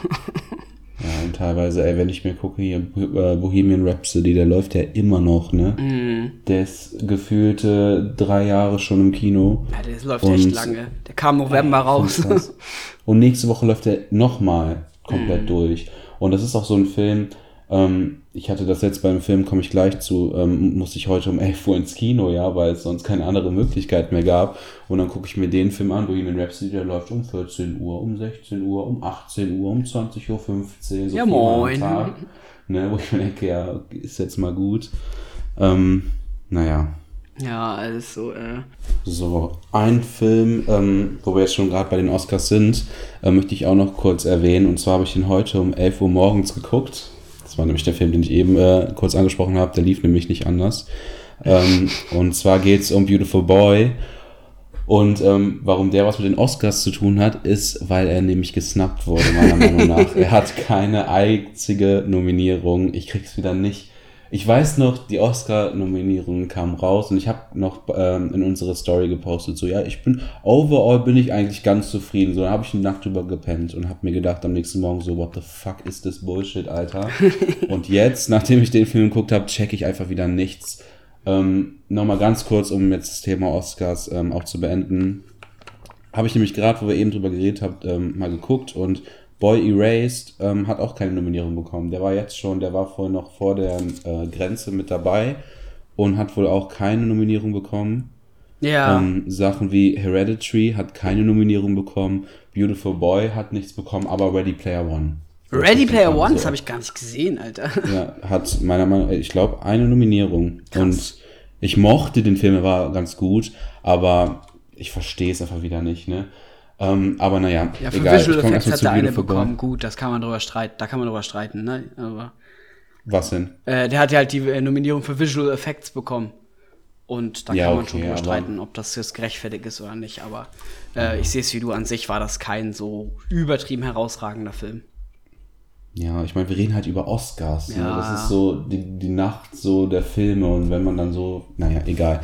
Ja, und teilweise, ey, wenn ich mir gucke, hier äh, Bohemian Rhapsody, der läuft ja immer noch, ne? Mm. Der ist gefühlte drei Jahre schon im Kino. Ja, der läuft und, echt lange. Der kam November ja, raus. und nächste Woche läuft er nochmal komplett mm. durch. Und das ist auch so ein Film, ähm, ich hatte das jetzt beim Film, komme ich gleich zu, ähm, musste ich heute um 11 Uhr ins Kino, ja, weil es sonst keine andere Möglichkeit mehr gab. Und dann gucke ich mir den Film an, Bohemian Rhapsody, der läuft um 14 Uhr, um 16 Uhr, um 18 Uhr, um 20.15 Uhr, so ja, moin. Tag, ne, wo ich mir denke, ja, ist jetzt mal gut. Ähm, naja. Ja, also, äh. So, ein Film, ähm, wo wir jetzt schon gerade bei den Oscars sind, äh, möchte ich auch noch kurz erwähnen. Und zwar habe ich den heute um 11 Uhr morgens geguckt. Das war nämlich der Film, den ich eben äh, kurz angesprochen habe. Der lief nämlich nicht anders. Ähm, [LAUGHS] und zwar geht es um Beautiful Boy. Und ähm, warum der was mit den Oscars zu tun hat, ist, weil er nämlich gesnappt wurde, meiner Meinung nach. [LAUGHS] Er hat keine einzige Nominierung. Ich krieg's wieder nicht ich weiß noch, die Oscar-Nominierungen kamen raus und ich habe noch ähm, in unsere Story gepostet, so ja, ich bin, overall bin ich eigentlich ganz zufrieden. So, dann habe ich eine Nacht drüber gepennt und habe mir gedacht am nächsten Morgen so, what the fuck is this Bullshit, Alter? [LAUGHS] und jetzt, nachdem ich den Film geguckt habe, check ich einfach wieder nichts. Ähm, Nochmal ganz kurz, um jetzt das Thema Oscars ähm, auch zu beenden. habe ich nämlich gerade, wo wir eben drüber geredet haben, ähm, mal geguckt und Boy Erased ähm, hat auch keine Nominierung bekommen. Der war jetzt schon, der war vorhin noch vor der äh, Grenze mit dabei und hat wohl auch keine Nominierung bekommen. Ja. Ähm, Sachen wie Hereditary hat keine Nominierung bekommen, Beautiful Boy hat nichts bekommen, aber Ready Player One. Ready Player One, So. das habe ich gar nicht gesehen, Alter. Ja, hat meiner Meinung nach, ich glaube, eine Nominierung. Krass. Und ich mochte den Film, er war ganz gut, aber ich verstehe es einfach wieder nicht, ne? Ähm, aber naja, Ja, für egal. Visual ich Effects hat der eine Boy. bekommen. Gut, das kann man drüber streiten. Da kann man drüber streiten, ne? Aber Was denn? äh, der hat ja halt die äh, Nominierung für Visual Effects bekommen. Und da Ja, kann man okay, schon drüber streiten, ob das jetzt gerechtfertigt ist oder nicht. Aber äh, ich sehe es wie du an sich, war das kein so übertrieben herausragender Film. Ja, ich meine, wir reden halt über Oscars. Ne? Ja. Das ist so die, die Nacht so der Filme und wenn man dann so, naja, egal.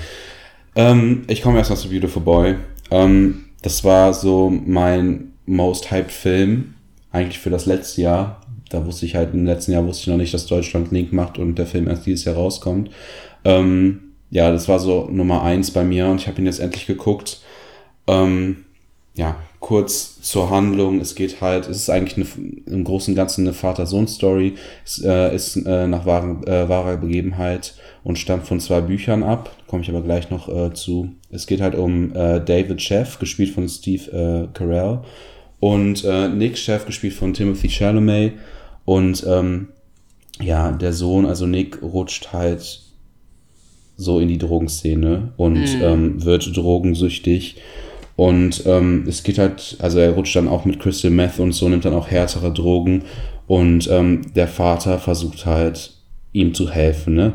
Ähm, ich komme erstmal zu Beautiful Boy. Ähm, das war so mein most hyped Film, eigentlich für das letzte Jahr. Da wusste ich halt, im letzten Jahr wusste ich noch nicht, dass Deutschland Link macht und der Film erst dieses Jahr rauskommt. Ähm, ja, das war so Nummer eins bei mir und ich habe ihn jetzt endlich geguckt. Ähm, ja, kurz zur Handlung. Es geht halt, es ist eigentlich eine, im Großen und Ganzen eine Vater-Sohn-Story. Es äh, ist äh, nach wahren, äh, wahrer Begebenheit und stammt von zwei Büchern ab. Komme ich aber gleich noch äh, zu. Es geht halt um äh, David Chef, gespielt von Steve äh, Carell, und Nick Chef, gespielt von Timothy Chalamet. Und ähm, ja, der Sohn, also Nick, rutscht halt so in die Drogenszene und ähm, wird drogensüchtig. Und ähm, es geht halt, also er rutscht dann auch mit Crystal Meth und so, nimmt dann auch härtere Drogen. Und ähm, der Vater versucht halt, ihm zu helfen, ne?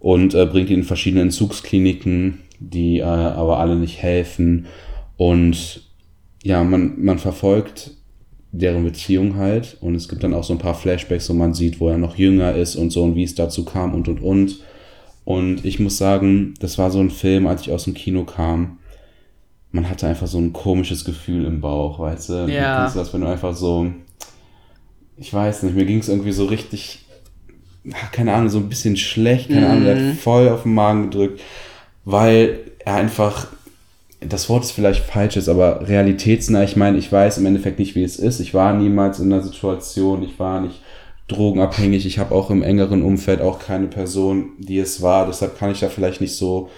Und äh, bringt ihn in verschiedene Entzugskliniken, die äh, aber alle nicht helfen. Und ja, man, man verfolgt deren Beziehung halt. Und es gibt dann auch so ein paar Flashbacks, wo man sieht, wo er noch jünger ist und so und wie es dazu kam und und und. Und ich muss sagen, das war so ein Film, als ich aus dem Kino kam. Man hatte einfach so ein komisches Gefühl im Bauch, weißt du? Ja. Kennst du das, wenn du einfach so, ich weiß nicht, mir ging es irgendwie so richtig, keine Ahnung, so ein bisschen schlecht, keine Ahnung, der hat voll auf den Magen gedrückt, weil er einfach, das Wort ist vielleicht falsch ist, aber realitätsnah, ich meine, ich weiß im Endeffekt nicht, wie es ist. Ich war niemals in einer Situation, ich war nicht drogenabhängig, ich habe auch im engeren Umfeld auch keine Person, die es war, deshalb kann ich da vielleicht nicht so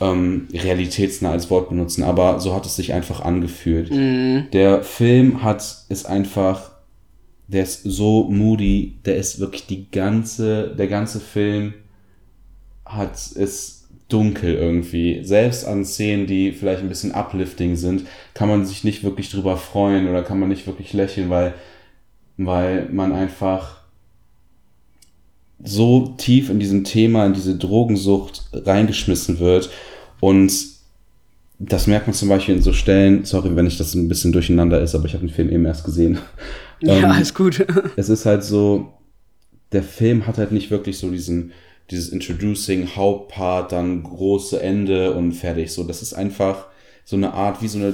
ähm, realitätsnah als Wort benutzen, aber so hat es sich einfach angefühlt. Der Film hat ist einfach, der ist so moody, der ist wirklich die ganze, der ganze Film hat ist dunkel irgendwie. Selbst an Szenen, die vielleicht ein bisschen uplifting sind, kann man sich nicht wirklich drüber freuen oder kann man nicht wirklich lächeln, weil, weil man einfach so tief in diesem Thema, in diese Drogensucht reingeschmissen wird. Und das merkt man zum Beispiel in so Stellen, sorry, wenn ich das ein bisschen durcheinander ist, aber ich habe den Film eben erst gesehen. [LAUGHS] Ja, Ähm, alles gut. [LAUGHS] es ist halt so, der Film hat halt nicht wirklich so diesen, dieses Introducing, Hauptpart, dann große Ende und fertig. So, das ist einfach so eine Art, wie so eine,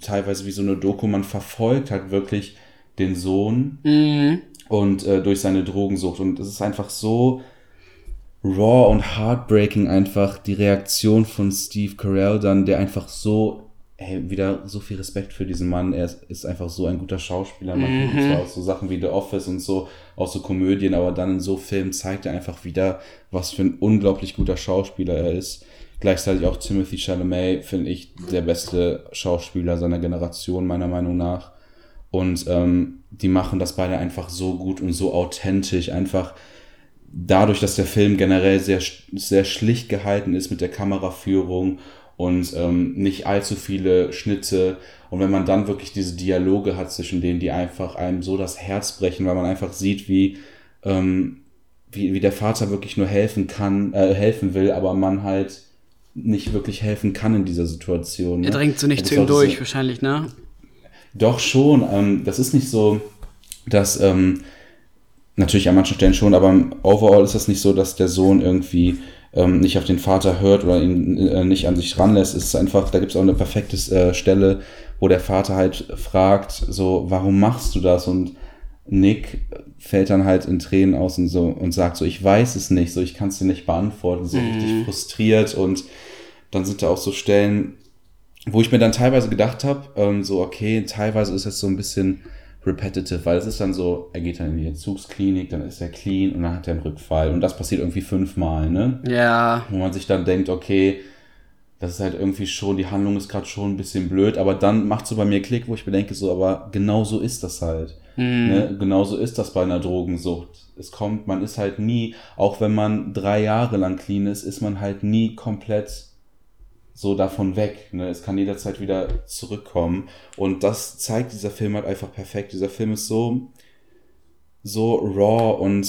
teilweise wie so eine Doku. Man verfolgt halt wirklich den Sohn und äh, durch seine Drogensucht. Und es ist einfach so raw und heartbreaking einfach die Reaktion von Steve Carell dann, der einfach so, hey, wieder so viel Respekt für diesen Mann. Er ist, einfach so ein guter Schauspieler. Man ihn zwar aus so Sachen wie The Office und so, aus so Komödien, aber dann in so Filmen zeigt er einfach wieder, was für ein unglaublich guter Schauspieler er ist. Gleichzeitig auch Timothy Chalamet, finde ich, der beste Schauspieler seiner Generation, meiner Meinung nach. Und ähm, die machen das beide einfach so gut und so authentisch. Einfach dadurch, dass der Film generell sehr, sehr schlicht gehalten ist mit der Kameraführung und ähm, nicht allzu viele Schnitte. Und wenn man dann wirklich diese Dialoge hat zwischen denen, die einfach einem so das Herz brechen, weil man einfach sieht, wie, ähm, wie, wie der Vater wirklich nur helfen kann, äh, helfen will, aber man halt nicht wirklich helfen kann in dieser Situation. Ne? Er drängt so nicht zu ihm durch, wahrscheinlich, ne? doch schon. Ähm, das ist nicht so, dass ähm, natürlich an manchen Stellen schon, aber overall ist das nicht so, dass der Sohn irgendwie ähm, nicht auf den Vater hört oder ihn äh, nicht an sich ranlässt. Es ist einfach, da gibt es auch eine perfekte äh, Stelle, wo der Vater halt fragt, so, warum machst du das? Und Nick fällt dann halt in Tränen aus und so und sagt so, ich weiß es nicht, so ich kann es dir nicht beantworten, so richtig frustriert und dann sind da auch so Stellen, wo ich mir dann teilweise gedacht habe, ähm, so, okay, teilweise ist es so ein bisschen repetitive, weil es ist dann so, er geht dann in die Entzugsklinik, dann ist er clean und dann hat er einen Rückfall. Und das passiert irgendwie fünfmal, ne? Ja. Wo man sich dann denkt, okay, das ist halt irgendwie schon, die Handlung ist gerade schon ein bisschen blöd, aber dann macht so bei mir Klick, wo ich mir denke, so, aber genau so ist das halt. Mhm. Ne? Genau so ist das bei einer Drogensucht. Es kommt, man ist halt nie, auch wenn man drei Jahre lang clean ist, ist man halt nie komplett so davon weg. Ne? Es kann jederzeit wieder zurückkommen. Und das zeigt dieser Film halt einfach perfekt. Dieser Film ist so, so raw und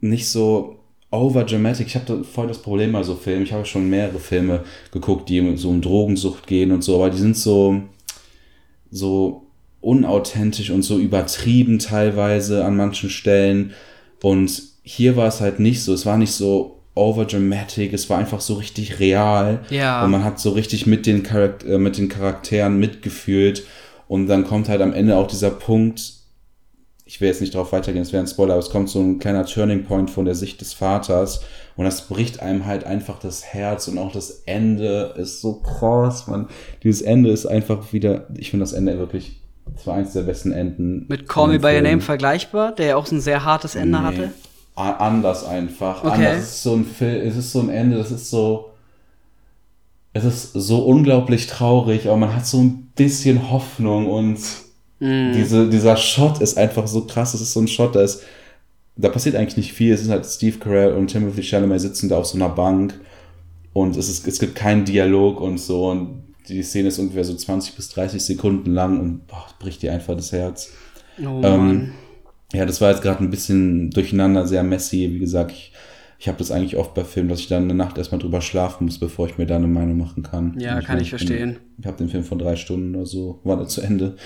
nicht so over dramatic. Ich habe voll das Problem bei so Filmen. Ich habe schon mehrere Filme geguckt, die so um Drogensucht gehen und so, aber die sind so, so unauthentisch und so übertrieben teilweise an manchen Stellen. Und hier war es halt nicht so. Es war nicht so overdramatic, es war einfach so richtig real. Ja. Und man hat so richtig mit den, Charakter äh, mit den Charakteren mitgefühlt. Und dann kommt halt am Ende auch dieser Punkt, ich will jetzt nicht darauf weitergehen, es wäre ein Spoiler, aber es kommt so ein kleiner Turning Point von der Sicht des Vaters. Und das bricht einem halt einfach das Herz und auch das Ende ist so krass, man. Dieses Ende ist einfach wieder, ich finde das Ende wirklich, das war eins der besten Enden. Mit Call Me By Your Name vergleichbar, der ja auch so ein sehr hartes Ende Nee. hatte. Anders einfach. Okay. Anders. Es ist so ein Film, es ist so ein Ende, das ist so. Es ist so unglaublich traurig, aber man hat so ein bisschen Hoffnung und Mhm. diese, dieser Shot ist einfach so krass. Es ist so ein Shot, da ist, da passiert eigentlich nicht viel. Es ist halt Steve Carell und Timothy Chalamet sitzen da auf so einer Bank und es ist, es gibt keinen Dialog und so und die Szene ist ungefähr so 20 bis 30 Sekunden lang und boah, bricht dir einfach das Herz. Oh Ähm. Ja, das war jetzt gerade ein bisschen durcheinander, sehr messy. Wie gesagt, ich, ich habe das eigentlich oft bei Filmen, dass ich dann eine Nacht erstmal drüber schlafen muss, bevor ich mir da eine Meinung machen kann. Ja, Und kann meine, ich bin- verstehen. Ich habe den Film von drei Stunden oder so, war da zu Ende.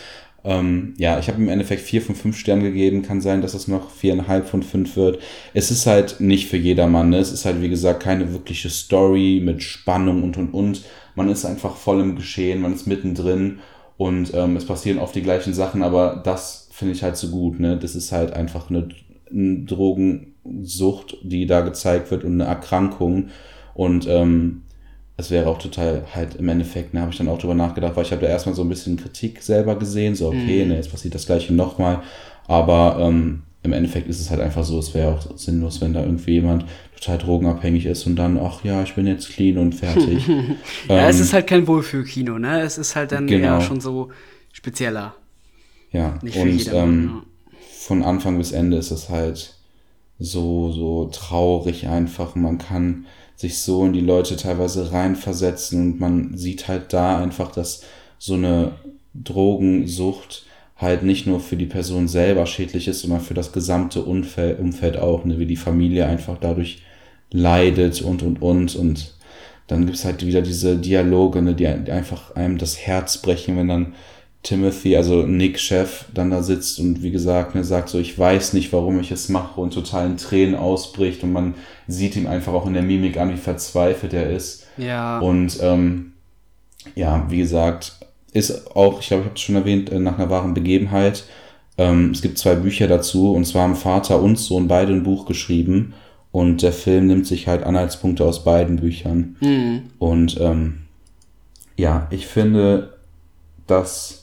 Ähm, ja, ich habe im Endeffekt vier von fünf Sternen gegeben. Kann sein, dass es noch viereinhalb von fünf wird. Es ist halt nicht für jedermann. Ne? Es ist halt, wie gesagt, keine wirkliche Story mit Spannung und und und. Man ist einfach voll im Geschehen, man ist mittendrin und ähm, es passieren oft die gleichen Sachen, aber das finde ich halt so gut. Ne? Das ist halt einfach eine, eine Drogensucht, die da gezeigt wird und eine Erkrankung. Und ähm, es wäre auch total halt im Endeffekt, ne, habe ich dann auch drüber nachgedacht, weil ich habe da erstmal so ein bisschen Kritik selber gesehen, so okay, Mhm. ne, jetzt passiert das gleiche nochmal, aber ähm, im Endeffekt ist es halt einfach so, es wäre auch sinnlos, wenn da irgendwie jemand total drogenabhängig ist und dann, ach ja, ich bin jetzt clean und fertig. [LAUGHS] ja, es Ähm, ist halt kein Wohlfühlkino, ne? Es ist halt dann Genau. eher schon so spezieller. Ja, Nicht und ähm, von Anfang bis Ende ist es halt so, so traurig einfach. Man kann sich so in die Leute teilweise reinversetzen und man sieht halt da einfach, dass so eine Drogensucht halt nicht nur für die Person selber schädlich ist, sondern für das gesamte Umfeld, Umfeld auch, ne, wie die Familie einfach dadurch leidet und und und. Und dann gibt's halt wieder diese Dialoge, ne, die einfach einem das Herz brechen, wenn dann Timothy, also Nick Chef, dann da sitzt und wie gesagt, ne, sagt so, ich weiß nicht, warum ich es mache und total in Tränen ausbricht und man sieht ihm einfach auch in der Mimik an, wie verzweifelt er ist. Ja. Und ähm, ja, wie gesagt, ist auch, ich glaube, ich habe es schon erwähnt, äh, nach einer wahren Begebenheit. Ähm, es gibt zwei Bücher dazu und zwar haben Vater und Sohn beide ein Buch geschrieben und der Film nimmt sich halt Anhaltspunkte aus beiden Büchern. Mhm. Und ähm, ja, ich finde, dass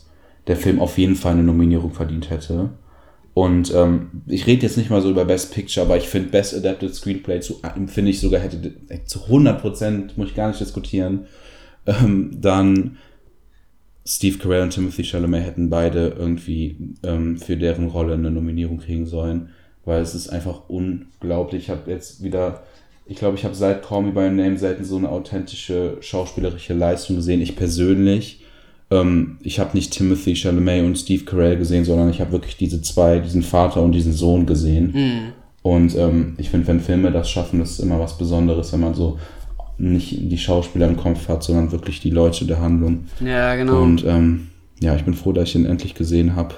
der Film auf jeden Fall eine Nominierung verdient hätte. Und ähm, ich rede jetzt nicht mal so über Best Picture, aber ich finde Best Adapted Screenplay zu, finde ich sogar hätte zu 100 Prozent, muss ich gar nicht diskutieren. Ähm, dann Steve Carell und Timothy Chalamet hätten beide irgendwie ähm, für deren Rolle eine Nominierung kriegen sollen, weil es ist einfach unglaublich. Ich habe jetzt wieder, ich glaube, ich habe seit Call Me By Your Name selten so eine authentische schauspielerische Leistung gesehen. Ich persönlich, ähm, ich habe nicht Timothy Chalamet und Steve Carell gesehen, sondern ich habe wirklich diese zwei, diesen Vater und diesen Sohn gesehen. Mhm. Und ähm, ich finde, wenn Filme das schaffen, ist immer was Besonderes, wenn man so nicht die Schauspieler im Kopf hat, sondern wirklich die Leute der Handlung. Ja, genau. Und ähm, ja, ich bin froh, dass ich ihn endlich gesehen habe.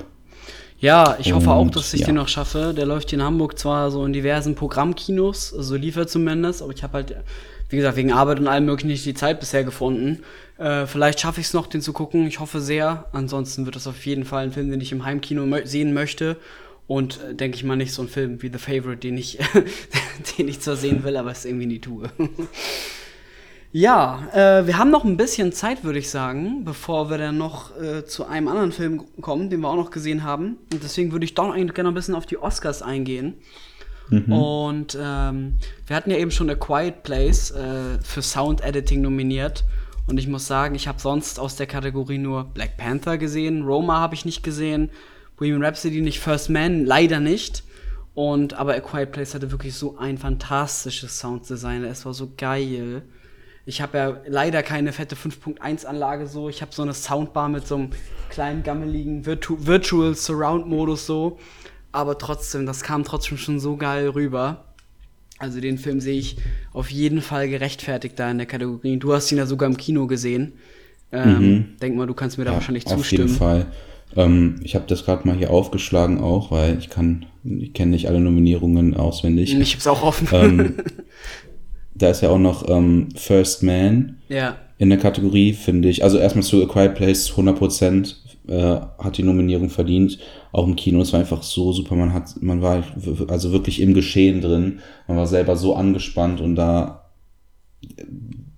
Ja, ich hoffe auch, Und, dass ich ja. den noch schaffe. Der läuft hier in Hamburg zwar so in diversen Programmkinos, also so lief er zumindest, aber ich habe halt, wie gesagt, wegen Arbeit und allem möglichen nicht die Zeit bisher gefunden. Äh, vielleicht schaffe ich es noch, den zu gucken. Ich hoffe sehr. Ansonsten wird das auf jeden Fall ein Film, den ich im Heimkino mö- sehen möchte. Und äh, denke ich mal nicht so ein Film wie The Favorite, den ich, [LAUGHS] den ich zwar sehen will, aber es irgendwie nie tue. [LAUGHS] Ja, äh, wir haben noch ein bisschen Zeit, würde ich sagen, bevor wir dann noch äh, zu einem anderen Film kommen, den wir auch noch gesehen haben. Und deswegen würde ich doch eigentlich gerne ein bisschen auf die Oscars eingehen. Mhm. Und ähm, wir hatten ja eben schon A Quiet Place äh, für Sound Editing nominiert. Und ich muss sagen, ich habe sonst aus der Kategorie nur Black Panther gesehen, Roma habe ich nicht gesehen, Bohemian Rhapsody nicht, First Man leider nicht. Und aber A Quiet Place hatte wirklich so ein fantastisches Sounddesign. Es war so geil. Ich habe ja leider keine fette 5.1 Anlage so. Ich habe so eine Soundbar mit so einem kleinen gammeligen Virtu Virtual Surround Modus so. Aber trotzdem, das kam trotzdem schon so geil rüber. Also den Film sehe ich auf jeden Fall gerechtfertigt da in der Kategorie. Du hast ihn ja sogar im Kino gesehen. Ähm, mhm. Denk mal, du kannst mir da wahrscheinlich zustimmen. Auf jeden Fall. Ähm, ich habe das gerade mal hier aufgeschlagen auch, weil ich kann, ich kenne nicht alle Nominierungen auswendig. Ich habe es auch offen. Ähm, [LAUGHS] da ist ja auch noch ähm, First Man ja. in der Kategorie, finde ich. Also erstmal zu A Quiet Place 100% äh, hat die Nominierung verdient. Auch im Kino, es war einfach so super. Man hat, man war also wirklich im Geschehen drin. Man war selber so angespannt und da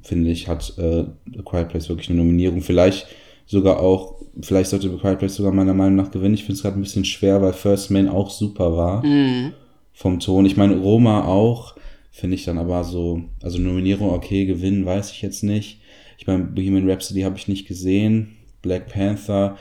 finde ich, hat äh, A Quiet Place wirklich eine Nominierung. Vielleicht sogar auch, vielleicht sollte A Quiet Place sogar meiner Meinung nach gewinnen. Ich finde es gerade ein bisschen schwer, weil First Man auch super war. Mhm. Vom Ton. Ich meine, Roma auch Finde ich dann aber so, also Nominierung, okay, gewinnen, weiß ich jetzt nicht. Ich meine, Bohemian Rhapsody habe ich nicht gesehen. Black Panther,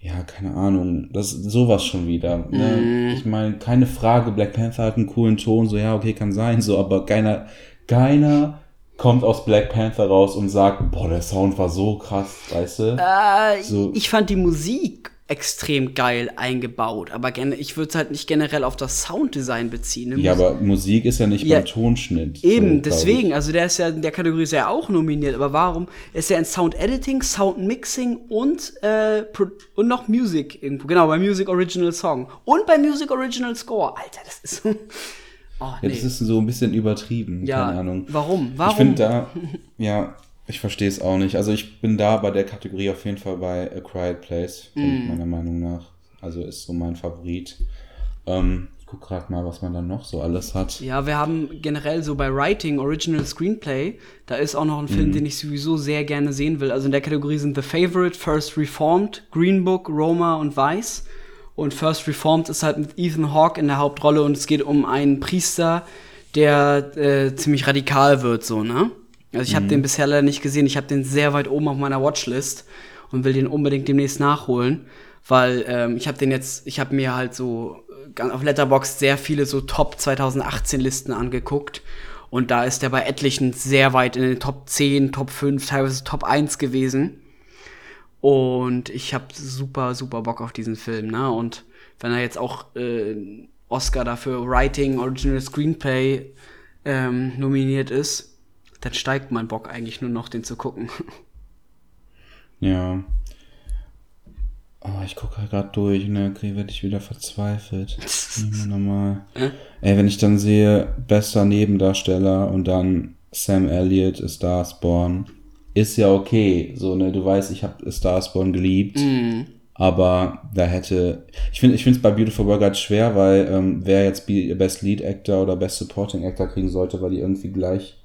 ja, keine Ahnung, das sowas schon wieder. Ne? Mm. Ich meine, keine Frage, Black Panther hat einen coolen Ton, so ja, okay, kann sein, so, aber keiner, keiner kommt aus Black Panther raus und sagt, boah, der Sound war so krass, weißt du? Äh, so. Ich fand die Musik extrem geil eingebaut. Aber ich würde es halt nicht generell auf das Sounddesign beziehen. Ja, aber Musik ist ja nicht ja, beim Tonschnitt. Eben, so, deswegen. Also der ist ja in der Kategorie ist ja auch nominiert. Aber warum ist er in Sound Editing, Sound Mixing und, äh, und noch Music irgendwo? Genau, bei Music Original Song. Und bei Music Original Score. Alter, das ist so. [LAUGHS] Oh, nee. Ja, das ist so ein bisschen übertrieben, ja, keine Ahnung. Warum? Warum? Ich finde da, ja, ich verstehe es auch nicht. Also ich bin da bei der Kategorie auf jeden Fall bei A Quiet Place, mm. meiner Meinung nach. Also ist so mein Favorit. Ähm, ich guck gerade mal, was man da noch so alles hat. Ja, wir haben generell so bei Writing, Original Screenplay, da ist auch noch ein Film, mm. den ich sowieso sehr gerne sehen will. Also in der Kategorie sind The Favorite, First Reformed, Green Book, Roma und Vice. Und First Reformed ist halt mit Ethan Hawke in der Hauptrolle und es geht um einen Priester, der äh, ziemlich radikal wird, so, ne? Also ich habe mhm. den bisher leider nicht gesehen. Ich habe den sehr weit oben auf meiner Watchlist und will den unbedingt demnächst nachholen, weil ähm, ich habe den jetzt, ich habe mir halt so äh, auf Letterboxd sehr viele so Top 2018 Listen angeguckt und da ist der bei etlichen sehr weit in den Top 10, Top 5, teilweise Top 1 gewesen. Und ich habe super, super Bock auf diesen Film, ne? Und wenn er jetzt auch äh, Oscar dafür Writing, Original Screenplay ähm, nominiert ist, dann steigt mein Bock eigentlich nur noch, den zu gucken. Ja. Oh, ich gucke halt gerade durch und dann werde ich wieder verzweifelt. [LAUGHS] nochmal. Äh? Ey, wenn ich dann sehe, bester Nebendarsteller und dann Sam Elliott, Starsborn, ist ja okay. So, ne, du weißt, ich habe Starsborn geliebt. Mm. Aber da hätte. Ich finde es bei Beautiful Boy gerade schwer, weil ähm, wer jetzt Best Lead Actor oder Best Supporting Actor kriegen sollte, weil die irgendwie gleich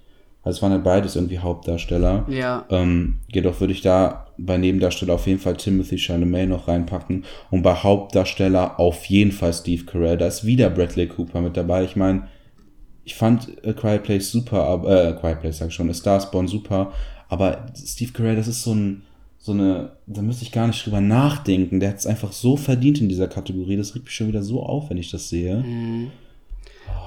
also es waren ja beides irgendwie Hauptdarsteller. Ja. Ähm, jedoch würde ich da bei Nebendarsteller auf jeden Fall Timothy Chalamet noch reinpacken und bei Hauptdarsteller auf jeden Fall Steve Carell. Da ist wieder Bradley Cooper mit dabei. Ich meine, ich fand A Quiet Place super, aber, äh, A Quiet Place sag ich schon, A Starsborn super, aber Steve Carell, das ist so ein, so eine, da müsste ich gar nicht drüber nachdenken. Der hat es einfach so verdient in dieser Kategorie. Das regt mich schon wieder so auf, wenn ich das sehe. Mhm.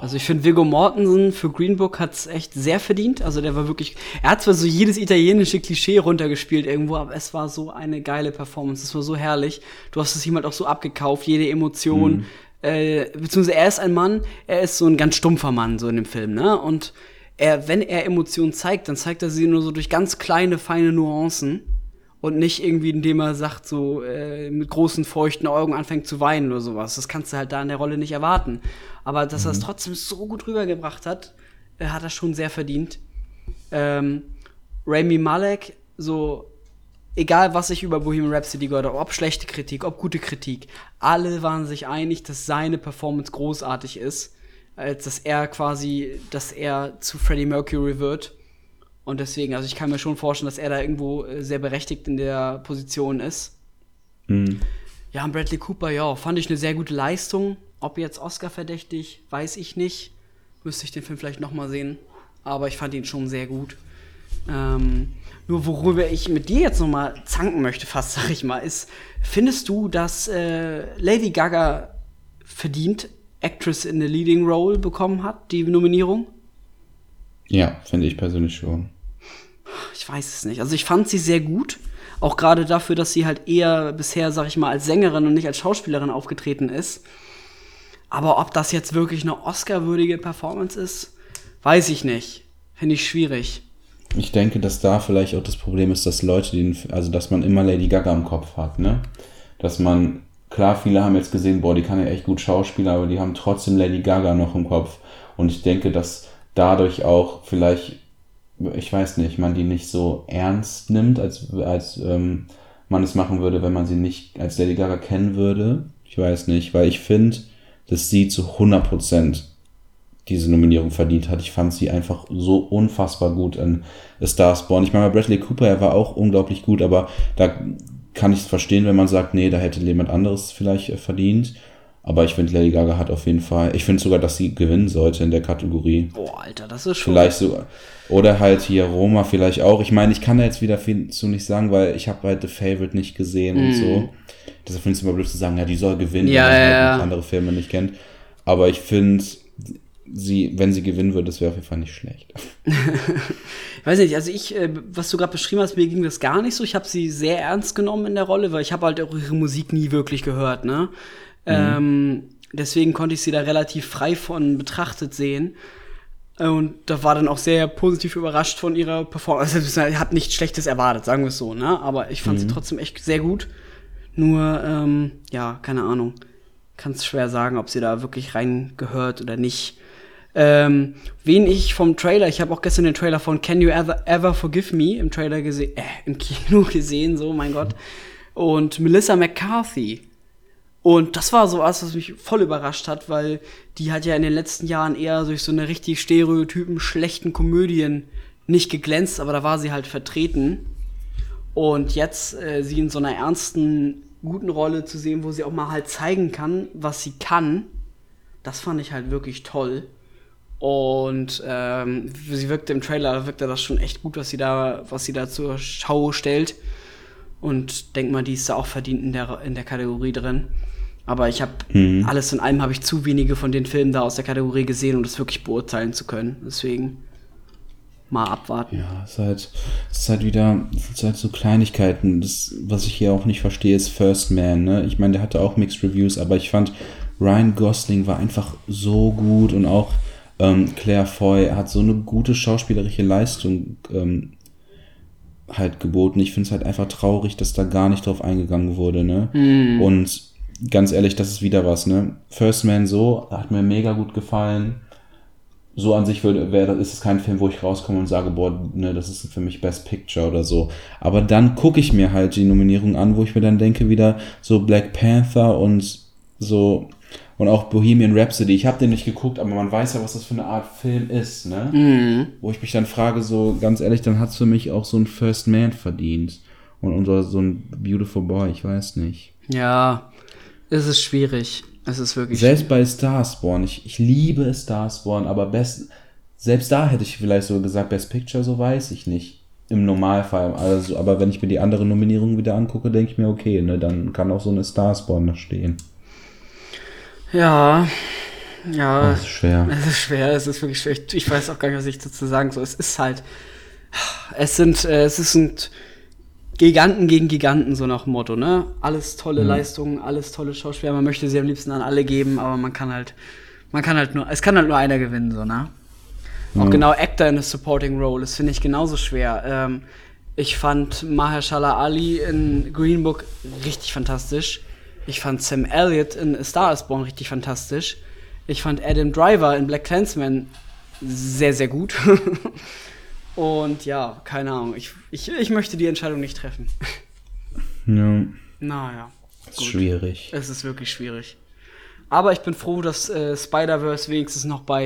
Also ich finde, Viggo Mortensen für Green Book hat es echt sehr verdient. Also der war wirklich, er hat zwar so jedes italienische Klischee runtergespielt irgendwo, aber es war so eine geile Performance. Es war so herrlich. Du hast es ihm halt auch so abgekauft, jede Emotion. Mhm. Äh, beziehungsweise er ist ein Mann, er ist so ein ganz stumpfer Mann so in dem Film, ne? Und er, wenn er Emotionen zeigt, dann zeigt er sie nur so durch ganz kleine, feine Nuancen und nicht irgendwie, indem er sagt, so äh, mit großen, feuchten Augen anfängt zu weinen oder sowas. Das kannst du halt da in der Rolle nicht erwarten. Aber dass mhm. er es trotzdem so gut rübergebracht hat, äh, hat er schon sehr verdient. Ähm, Rami Malek, so, egal was ich über Bohemian Rhapsody gehört habe, ob schlechte Kritik, ob gute Kritik, alle waren sich einig, dass seine Performance großartig ist, als dass er quasi, dass er zu Freddie Mercury wird. Und deswegen, also ich kann mir schon vorstellen, dass er da irgendwo äh, sehr berechtigt in der Position ist. Mhm. Ja, und Bradley Cooper, ja, fand ich eine sehr gute Leistung. Ob jetzt Oscar verdächtig, weiß ich nicht. Müsste ich den Film vielleicht noch mal sehen. Aber ich fand ihn schon sehr gut. Ähm, nur worüber ich mit dir jetzt noch mal zanken möchte, fast [LAUGHS] sag ich mal, ist, findest du, dass äh, Lady Gaga verdient Actress in the Leading Role bekommen hat, die Nominierung? Ja, finde ich persönlich schon. Ich weiß es nicht. Also ich fand sie sehr gut. Auch gerade dafür, dass sie halt eher bisher, sag ich mal, als Sängerin und nicht als Schauspielerin aufgetreten ist. Aber ob das jetzt wirklich eine Oscar-würdige Performance ist, weiß ich nicht. Finde ich schwierig. Ich denke, dass da vielleicht auch das Problem ist, dass Leute, den, also dass man immer Lady Gaga im Kopf hat, ne? Dass man, klar, viele haben jetzt gesehen, boah, die kann ja echt gut Schauspieler, aber die haben trotzdem Lady Gaga noch im Kopf. Und ich denke, dass dadurch auch vielleicht, ich weiß nicht, man die nicht so ernst nimmt, als, als ähm, man es machen würde, wenn man sie nicht als Lady Gaga kennen würde. Ich weiß nicht, weil ich finde, dass sie zu 100% diese Nominierung verdient hat. Ich fand sie einfach so unfassbar gut in A Star Born. Ich meine, Bradley Cooper, er war auch unglaublich gut, aber da kann ich es verstehen, wenn man sagt, nee, da hätte jemand anderes vielleicht äh, verdient. Aber ich finde, Lady Gaga hat auf jeden Fall, ich finde sogar, dass sie gewinnen sollte in der Kategorie. Boah, Alter, das ist schon. Vielleicht sogar. Oder halt hier Roma vielleicht auch. Ich meine, ich kann da jetzt wieder viel zu nicht sagen, weil ich habe halt The Favorite nicht gesehen und so. Deshalb finde ich es immer blöd zu sagen, ja, die soll gewinnen, Mm. Ja, man ja, halt ja. andere Filme nicht kennt. Aber ich finde, sie, wenn sie gewinnen würde, das wäre auf jeden Fall nicht schlecht. [LAUGHS] [LAUGHS] Ich weiß nicht, also ich, äh, was du gerade beschrieben hast, mir ging das gar nicht so. Ich habe sie sehr ernst genommen in der Rolle, weil ich habe halt auch ihre Musik nie wirklich gehört, ne? Ähm, deswegen konnte ich sie da relativ frei von betrachtet sehen. Und da war dann auch sehr positiv überrascht von ihrer Performance. Also, ich habe nichts Schlechtes erwartet, sagen wir es so, ne? Aber ich fand sie trotzdem echt sehr gut. Nur, ähm, ja, keine Ahnung. Kann es schwer sagen, ob sie da wirklich reingehört oder nicht. Ähm, wen ich vom Trailer, ich habe auch gestern den Trailer von Can You Ever, Ever Forgive Me im Trailer gesehen, äh, im Kino [LAUGHS] gesehen, so, mein Gott. Und Melissa McCarthy. Und das war so was, was mich voll überrascht hat, weil die hat ja in den letzten Jahren eher durch so eine richtig stereotypen, schlechten Komödien nicht geglänzt, aber da war sie halt vertreten. Und jetzt äh, sie in so einer ernsten, guten Rolle zu sehen, wo sie auch mal halt zeigen kann, was sie kann, das fand ich halt wirklich toll. Und ähm, sie wirkte im Trailer, wirkte das schon echt gut, was sie da, was sie da zur Schau stellt. Und denk mal, die ist da auch verdient in der, in der Kategorie drin. Aber ich habe alles in allem habe ich zu wenige von den Filmen da aus der Kategorie gesehen, um das wirklich beurteilen zu können. Deswegen mal abwarten. Ja, es ist halt, es ist halt wieder, es ist halt so Kleinigkeiten. Das, was ich hier auch nicht verstehe, ist First Man, ne? Ich meine, der hatte auch Mixed Reviews, aber ich fand, Ryan Gosling war einfach so gut und auch ähm, Claire Foy hat so eine gute schauspielerische Leistung ähm, halt geboten. Ich finde es halt einfach traurig, dass da gar nicht drauf eingegangen wurde, ne? Und ganz ehrlich, das ist wieder was, ne? First Man so, hat mir mega gut gefallen so an sich würde, wäre, ist es kein Film, wo ich rauskomme und sage, boah, ne, das ist für mich Best Picture oder so. Aber dann gucke ich mir halt die Nominierung an, wo ich mir dann denke, wieder so Black Panther und so und auch Bohemian Rhapsody. Ich habe den nicht geguckt, aber man weiß ja, was das für eine Art Film ist, ne? Wo ich mich dann frage, so ganz ehrlich, dann hat's für mich auch so ein First Man verdient. Und, so- so ein Beautiful Boy, ich weiß nicht. Ja, es ist schwierig. Es ist wirklich Selbst bei Starsborn, ich, ich liebe Starsborn, aber best, selbst da hätte ich vielleicht so gesagt, Best Picture, so weiß ich nicht. Im Normalfall. Also, aber wenn ich mir die anderen Nominierungen wieder angucke, denke ich mir, okay, ne, dann kann auch so eine Starsborn da stehen. Ja, ja. Das ist schwer. Es ist schwer, es ist wirklich schwer. Ich- weiß auch gar nicht, was ich dazu sagen soll. Es ist halt, es sind, äh, es sind Giganten gegen Giganten, so nach dem Motto, ne? Alles tolle Leistungen, alles tolle Schauspieler. Man möchte sie am liebsten an alle geben, aber man kann halt, man kann halt nur, es kann halt nur einer gewinnen, so, ne? Auch genau Actor in a Supporting Role, das finde ich genauso schwer. Ähm, ich fand Mahershala Ali in Green Book richtig fantastisch. Ich fand Sam Elliott in A Star is Born richtig fantastisch. Ich fand Adam Driver in Black Clansman sehr, sehr gut. [LAUGHS] Und ja, keine Ahnung. Ich, ich, ich möchte die Entscheidung nicht treffen. Ja, Naja. ist schwierig. Es ist wirklich schwierig. Aber ich bin froh, dass äh, Spider-Verse wenigstens noch bei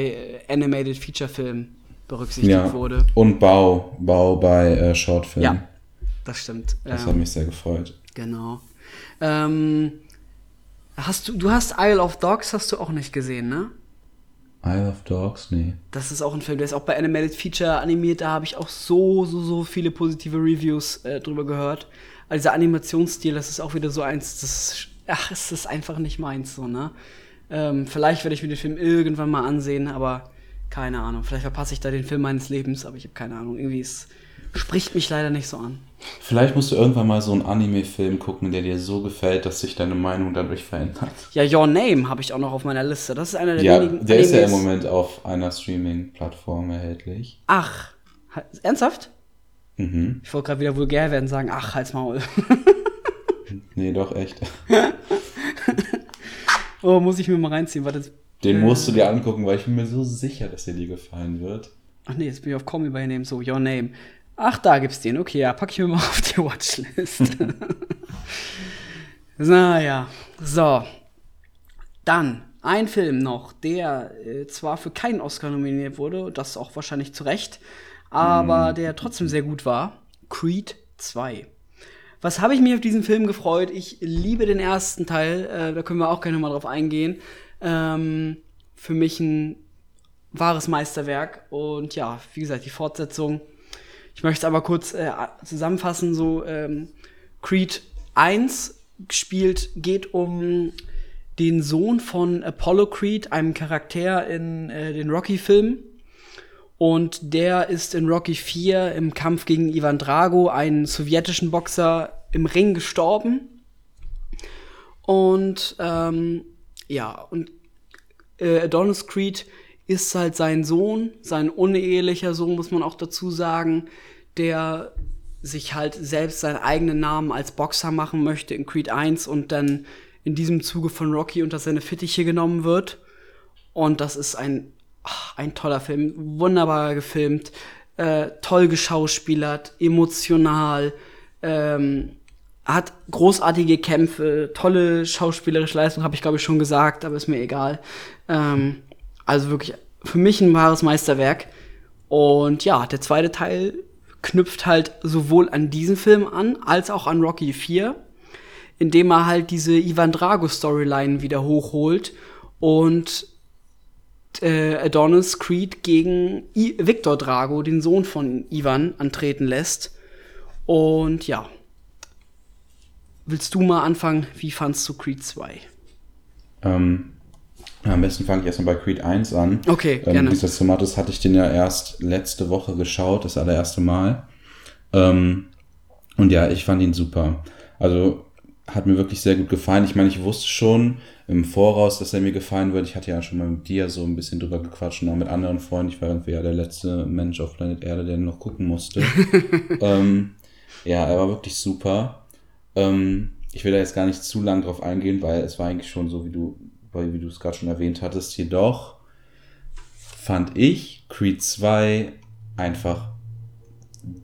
äh, Animated Feature Film berücksichtigt Ja. wurde. Und Bau, Bau bei äh, Shortfilm. Ja, das stimmt. Das Ähm, hat mich sehr gefreut. Genau. Ähm, hast du, du hast Isle of Dogs hast du auch nicht gesehen, ne? Isle of Dogs? Nee. Das ist auch ein Film, der ist auch bei Animated Feature animiert. Da habe ich auch so, so, so viele positive Reviews äh, drüber gehört. Also dieser Animationsstil, das ist auch wieder so eins, das ist, ach, es ist einfach nicht meins, so, ne? Ähm, vielleicht werde ich mir den Film irgendwann mal ansehen, aber keine Ahnung. Vielleicht verpasse ich da den Film meines Lebens, aber ich habe keine Ahnung. Irgendwie es spricht mich leider nicht so an. Vielleicht musst du irgendwann mal so einen Anime-Film gucken, der dir so gefällt, dass sich deine Meinung dadurch verändert. Ja, Your Name habe ich auch noch auf meiner Liste. Das ist einer der Ja, wenigen der ist ja im Animes- Moment auf einer Streaming-Plattform erhältlich. Ach, ha- ernsthaft? Mhm. Ich wollte gerade wieder vulgär werden und sagen, ach, halt's Maul. [LAUGHS] Nee, doch, echt. [LAUGHS] oh, muss ich mir mal reinziehen. Warte, Den musst du dir angucken, weil ich bin mir so sicher, dass er dir gefallen wird. ach nee, jetzt bin ich auf By Your Name, so, Your Name. Ach, da gibt's den. Okay, ja, pack ich mir mal [LAUGHS] auf die Watchlist. [LAUGHS] naja, so. Dann ein Film noch, der äh, zwar für keinen Oscar nominiert wurde, das auch wahrscheinlich zu Recht, aber der trotzdem sehr gut war. Creed 2. Was habe ich mich auf diesen Film gefreut? Ich liebe den ersten Teil, äh, da können wir auch gerne mal drauf eingehen. Ähm, für mich ein wahres Meisterwerk und ja, wie gesagt, die Fortsetzung. Ich möchte es aber kurz äh, zusammenfassen, so ähm, Creed 1 gespielt geht um den Sohn von Apollo Creed, einem Charakter in äh, den Rocky-Filmen. Und der ist in Rocky 4 im Kampf gegen Ivan Drago, einen sowjetischen Boxer, im Ring gestorben. Und ähm, ja, und äh, Adonis Creed ist halt sein Sohn, sein unehelicher Sohn, muss man auch dazu sagen, der sich halt selbst seinen eigenen Namen als Boxer machen möchte in Creed 1 und dann in diesem Zuge von Rocky unter seine Fittiche genommen wird. Und das ist ein, ach, ein toller Film, wunderbar gefilmt, äh, toll geschauspielert, emotional, ähm, hat großartige Kämpfe, tolle schauspielerische Leistung, habe ich glaube ich schon gesagt, aber ist mir egal. Ähm, also wirklich für mich ein wahres Meisterwerk. Und ja, der zweite Teil knüpft halt sowohl an diesen Film an, als auch an Rocky 4, indem er halt diese Ivan Drago Storyline wieder hochholt und äh, Adonis Creed gegen I Victor Drago, den Sohn von Ivan, antreten lässt. Und ja, willst du mal anfangen? Wie fandst du Creed 2? Ähm, am besten fange ich erstmal bei Creed 1 an. Okay, ähm, gerne. Nichtsdestotrotz hatte ich den ja erst letzte Woche geschaut, das allererste Mal. Ähm, und ja, ich fand ihn super. Also hat mir wirklich sehr gut gefallen. Ich meine, ich wusste schon im Voraus, dass er mir gefallen wird. Ich hatte ja schon mal mit dir so ein bisschen drüber gequatscht und auch mit anderen Freunden. Ich war irgendwie ja der letzte Mensch auf Planet Erde, der noch gucken musste. [LAUGHS] ähm, ja, er war wirklich super. Ähm, ich will da jetzt gar nicht zu lang drauf eingehen, weil es war eigentlich schon so, wie du, weil, wie du es gerade schon erwähnt hattest. Jedoch fand ich Creed 2 einfach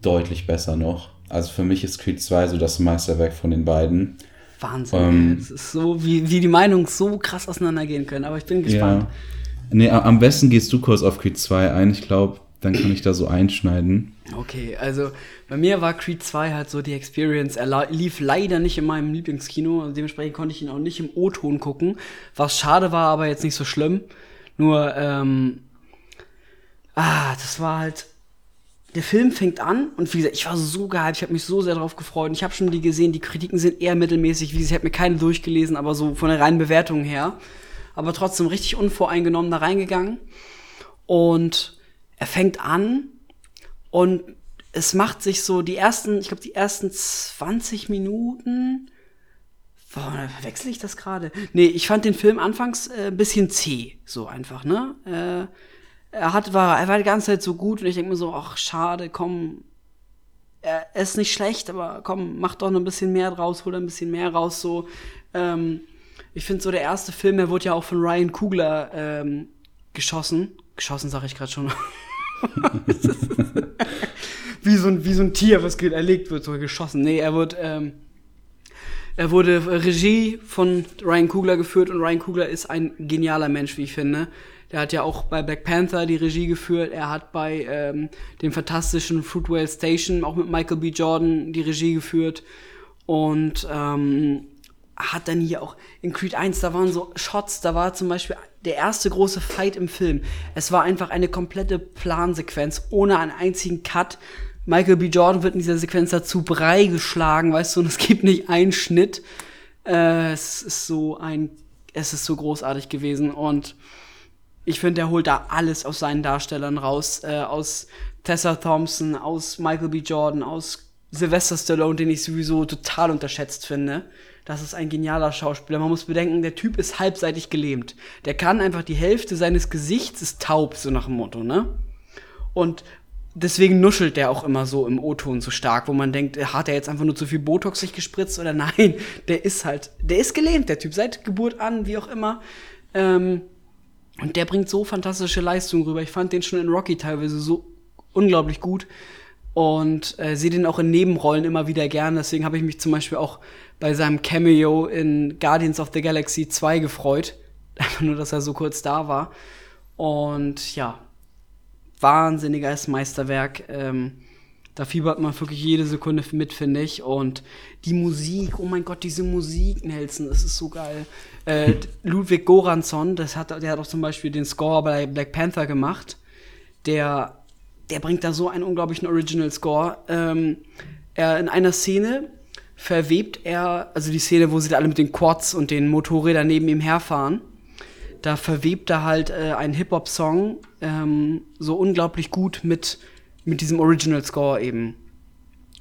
deutlich besser noch. Also für mich ist Creed 2 so das Meisterwerk von den beiden. Wahnsinn. Ähm, das ist so, wie, wie die Meinungen so krass auseinandergehen können. Aber ich bin gespannt. Ja. Nee, am besten gehst du kurz auf Creed 2 ein. Ich glaube, dann kann ich da so einschneiden. Okay, also bei mir war Creed 2 halt so die Experience. Er lief leider nicht in meinem Lieblingskino, also dementsprechend konnte ich ihn auch nicht im O-Ton gucken. Was schade war, aber jetzt nicht so schlimm. Nur, ähm, ah, das war halt. Der Film fängt an und wie gesagt, ich war so gehypt, ich habe mich so sehr darauf gefreut. Ich habe schon die gesehen, die Kritiken sind eher mittelmäßig, wie gesagt, ich habe mir keine durchgelesen, aber so von der reinen Bewertung her. Aber trotzdem richtig unvoreingenommen da reingegangen. Und er fängt an und es macht sich so die ersten, ich glaube, die ersten 20 Minuten. Boah, verwechsel ich das gerade? Nee, ich fand den Film anfangs äh, ein bisschen zäh, so einfach, ne? Äh, er hat, war, er war die ganze Zeit so gut und ich denke mir so, ach, schade, komm, er ist nicht schlecht, aber komm, mach doch noch ein bisschen mehr draus, hol ein bisschen mehr raus, so. Ähm, ich finde so, der erste Film, der wurde ja auch von Ryan Kugler ähm, geschossen. Geschossen, sage ich gerade schon. [LAUGHS] wie, so ein, wie so ein Tier, was erlegt wird, so geschossen. Nee, er wird, ähm, er wurde Regie von Ryan Kugler geführt und Ryan Kugler ist ein genialer Mensch, wie ich finde. Der hat ja auch bei Black Panther die Regie geführt. Er hat bei ähm, dem fantastischen Fruitvale Station auch mit Michael B. Jordan die Regie geführt. Und ähm, hat dann hier auch in Creed 1, da waren so Shots, da war zum Beispiel der erste große Fight im Film. Es war einfach eine komplette Plansequenz ohne einen einzigen Cut. Michael B. Jordan wird in dieser Sequenz dazu Brei geschlagen, weißt du, und es gibt nicht einen Schnitt. Äh, es ist so ein, es ist so großartig gewesen und ich finde, er holt da alles aus seinen Darstellern raus, äh, aus Tessa Thompson, aus Michael B. Jordan, aus Sylvester Stallone, den ich sowieso total unterschätzt finde. Das ist ein genialer Schauspieler. Man muss bedenken, der Typ ist halbseitig gelähmt. Der kann einfach die Hälfte seines Gesichts ist taub, so nach dem Motto, ne? Und deswegen nuschelt der auch immer so im O-Ton so stark, wo man denkt, hat er jetzt einfach nur zu viel Botox sich gespritzt oder [LAUGHS] nein, der ist halt, der ist gelähmt, der Typ, seit Geburt an, wie auch immer. Ähm, und der bringt so fantastische Leistungen rüber. Ich fand den schon in Rocky teilweise so unglaublich gut und äh, sehe den auch in Nebenrollen immer wieder gern. Deswegen habe ich mich zum Beispiel auch bei seinem Cameo in Guardians of the Galaxy 2 gefreut. [LAUGHS] Einfach nur, dass er so kurz da war. Und ja, wahnsinniges Meisterwerk. Ähm, da fiebert man wirklich jede Sekunde mit, finde ich. Und die Musik, oh mein Gott, diese Musik, Nelson, das ist so geil. Äh, [LAUGHS] Ludwig Goransson, das hat, der hat auch zum Beispiel den Score bei Black Panther gemacht. Der, der bringt da so einen unglaublichen Original Score. Ähm, er in einer Szene verwebt er, also die Szene, wo sie da alle mit den Quads und den Motorrädern neben ihm herfahren, da verwebt er halt äh, einen Hip-Hop-Song ähm, so unglaublich gut mit, mit diesem Original-Score eben.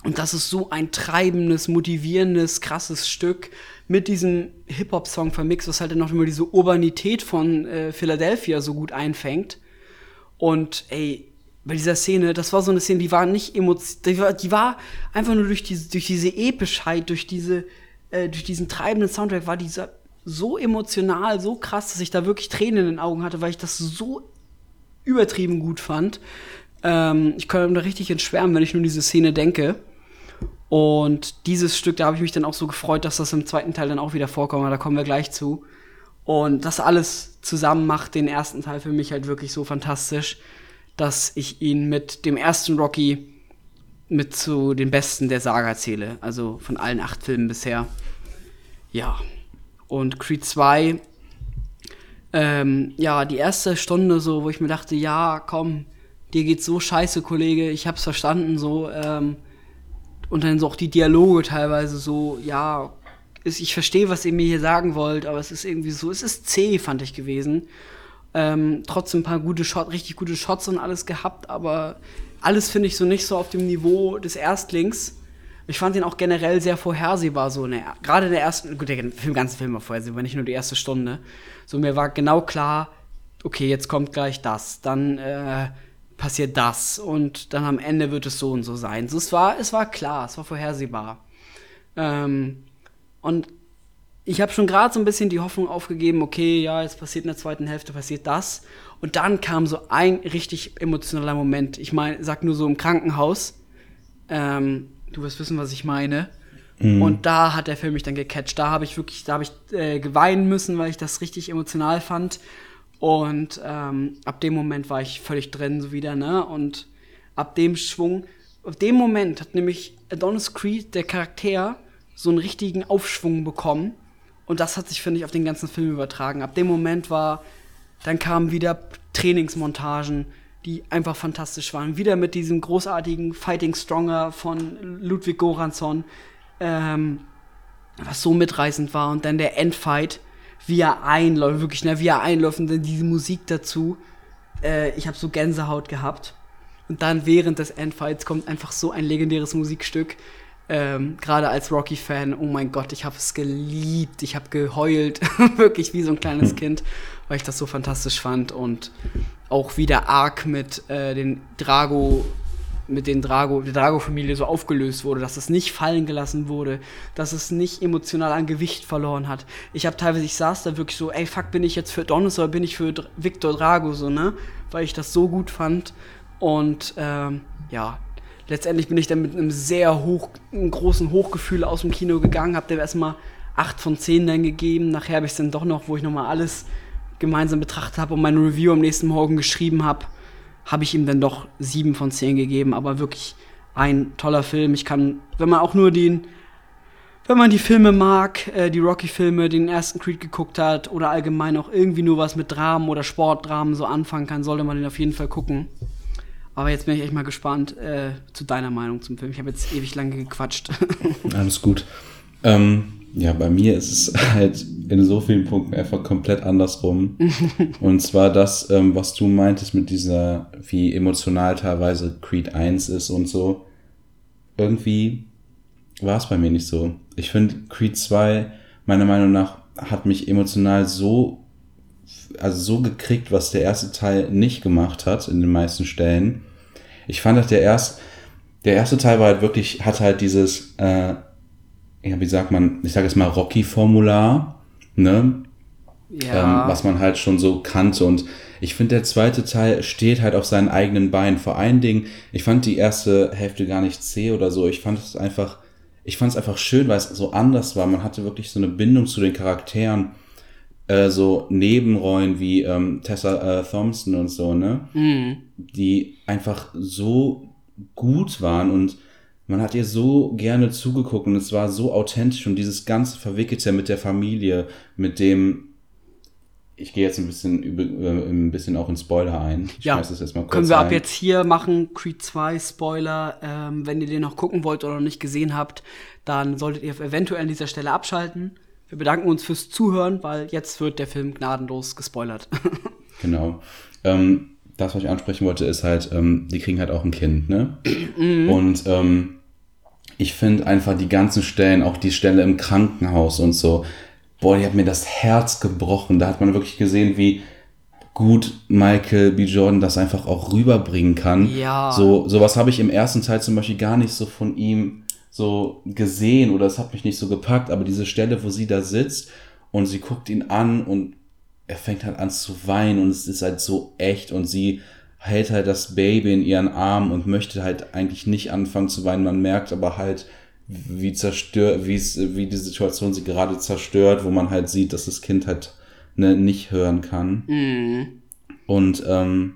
Und das ist so ein treibendes, motivierendes, krasses Stück mit diesem Hip-Hop-Song vermixt, was halt dann noch immer diese Urbanität von äh, Philadelphia so gut einfängt. Und ey, bei dieser Szene, das war so eine Szene, die war nicht emotional, die war, die war einfach nur durch diese, durch diese Epischheit, durch diese, äh, durch diesen treibenden Soundtrack war dieser so emotional, so krass, dass ich da wirklich Tränen in den Augen hatte, weil ich das so übertrieben gut fand. Ähm, ich könnte da richtig entschwärmen, wenn ich nur diese Szene denke. Und dieses Stück, da habe ich mich dann auch so gefreut, dass das im zweiten Teil dann auch wieder vorkommt, da kommen wir gleich zu. Und das alles zusammen macht den ersten Teil für mich halt wirklich so fantastisch dass ich ihn mit dem ersten Rocky mit zu den besten der Saga zähle. Also von allen acht Filmen bisher. Ja. Und Creed 2, ähm, ja, die erste Stunde so, wo ich mir dachte, ja, komm, dir geht's so scheiße, Kollege, ich hab's verstanden, so, ähm, und dann so auch die Dialoge teilweise so, ja, ist, ich verstehe, was ihr mir hier sagen wollt, aber es ist irgendwie so, es ist zäh, fand ich gewesen. Ähm, trotzdem ein paar gute Shots, richtig gute Shots und alles gehabt, aber alles finde ich so nicht so auf dem Niveau des Erstlings. Ich fand ihn auch generell sehr vorhersehbar, so ne, gerade der ersten, gut, der ganze Film war vorhersehbar, nicht nur die erste Stunde. So mir war genau klar, okay, jetzt kommt gleich das, dann äh, passiert das und dann am Ende wird es so und so sein. So, es war, es war klar, es war vorhersehbar. Ähm, und ich habe schon gerade so ein bisschen die Hoffnung aufgegeben, okay, ja, jetzt passiert in der zweiten Hälfte, passiert das. Und dann kam so ein richtig emotionaler Moment. Ich meine, sag nur so im Krankenhaus. Ähm, du wirst wissen, was ich meine. Mhm. Und da hat der Film mich dann gecatcht. Da habe ich wirklich, da habe ich äh, geweinen müssen, weil ich das richtig emotional fand. Und ähm, ab dem Moment war ich völlig drin, so wieder, ne? Und ab dem Schwung, ab dem Moment hat nämlich Adonis Creed, der Charakter, so einen richtigen Aufschwung bekommen und das hat sich, finde ich, auf den ganzen Film übertragen. Ab dem Moment war, dann kamen wieder Trainingsmontagen, die einfach fantastisch waren. Wieder mit diesem großartigen Fighting Stronger von Ludwig Goransson, ähm, was so mitreißend war. Und dann der Endfight, wie er einläuft, wirklich, ne, wie er einläuft und dann diese Musik dazu. Äh, ich habe so Gänsehaut gehabt. Und dann während des Endfights kommt einfach so ein legendäres Musikstück. Ähm, Gerade als Rocky-Fan, oh mein Gott, ich habe es geliebt. Ich habe geheult, [LAUGHS] wirklich wie so ein kleines hm. Kind, weil ich das so fantastisch fand. Und auch wie der Arc mit äh, den Drago, mit den Drago, der Drago-Familie so aufgelöst wurde, dass es nicht fallen gelassen wurde, dass es nicht emotional an Gewicht verloren hat. Ich habe teilweise, ich saß da wirklich so, ey, fuck, bin ich jetzt für Donis oder bin ich für Dr Victor Drago, so, ne? Weil ich das so gut fand. Und ähm, ja, letztendlich bin ich dann mit einem sehr hoch, einem großen Hochgefühl aus dem Kino gegangen, habe dem erstmal 8 von 10 dann gegeben. Nachher habe ich es dann doch noch, wo ich nochmal alles gemeinsam betrachtet habe und meine Review am nächsten Morgen geschrieben habe, habe ich ihm dann doch sieben von zehn gegeben. Aber wirklich ein toller Film. Ich kann, wenn man auch nur den, wenn man die Filme mag, äh, die Rocky-Filme, den ersten Creed geguckt hat oder allgemein auch irgendwie nur was mit Dramen oder Sportdramen so anfangen kann, sollte man den auf jeden Fall gucken. Aber jetzt bin ich echt mal gespannt äh, zu deiner Meinung zum Film. Ich habe jetzt ewig lange gequatscht. [LAUGHS] Alles gut. Ähm, ja, bei mir ist es [LAUGHS] halt in so vielen Punkten einfach komplett andersrum. [LAUGHS] und zwar das, ähm, was du meintest mit dieser, wie emotional teilweise Creed 1 ist und so. Irgendwie war es bei mir nicht so. Ich finde, Creed 2, meiner Meinung nach, hat mich emotional so, also so gekriegt, was der erste Teil nicht gemacht hat in den meisten Stellen. Ich fand, dass der erste, der erste Teil war halt wirklich, hat halt dieses, äh, ja, wie sagt man, ich sage jetzt mal Rocky-Formular, ne? Ja. Ähm, was man halt schon so kannte. Und ich finde, der zweite Teil steht halt auf seinen eigenen Beinen. Vor allen Dingen, ich fand die erste Hälfte gar nicht zäh oder so. Ich fand es einfach, ich fand es einfach schön, weil es so anders war. Man hatte wirklich so eine Bindung zu den Charakteren. Äh, so Nebenrollen wie ähm, Tessa äh, Thompson und so, ne? Mhm. Die einfach so gut waren und man hat ihr so gerne zugeguckt und es war so authentisch und dieses ganze Verwickelte mit der Familie, mit dem ich gehe jetzt ein bisschen über, äh, ein bisschen auch in Spoiler ein. Ich ja, können wir ab jetzt hier machen, Creed 2 Spoiler. Ähm, wenn ihr den noch gucken wollt oder noch nicht gesehen habt, dann solltet ihr eventuell an dieser Stelle abschalten. Wir bedanken uns fürs Zuhören, weil jetzt wird der Film gnadenlos gespoilert. [LAUGHS] genau. Ähm, das, was ich ansprechen wollte, ist halt, ähm, die kriegen halt auch ein Kind, ne? Mhm. Und ähm, ich finde einfach die ganzen Stellen, auch die Stelle im Krankenhaus und so, boah, die hat mir das Herz gebrochen. Da hat man wirklich gesehen, wie gut Michael B. Jordan das einfach auch rüberbringen kann. Ja. So, sowas habe ich im ersten Teil zum Beispiel gar nicht so von ihm so gesehen oder es hat mich nicht so gepackt, aber diese Stelle, wo sie da sitzt und sie guckt ihn an und er fängt halt an zu weinen und es ist halt so echt und sie hält halt das Baby in ihren Arm und möchte halt eigentlich nicht anfangen zu weinen. Man merkt aber halt, wie zerstört, wie es, wie die Situation sie gerade zerstört, wo man halt sieht, dass das Kind halt ne, nicht hören kann. Mm. Und ähm,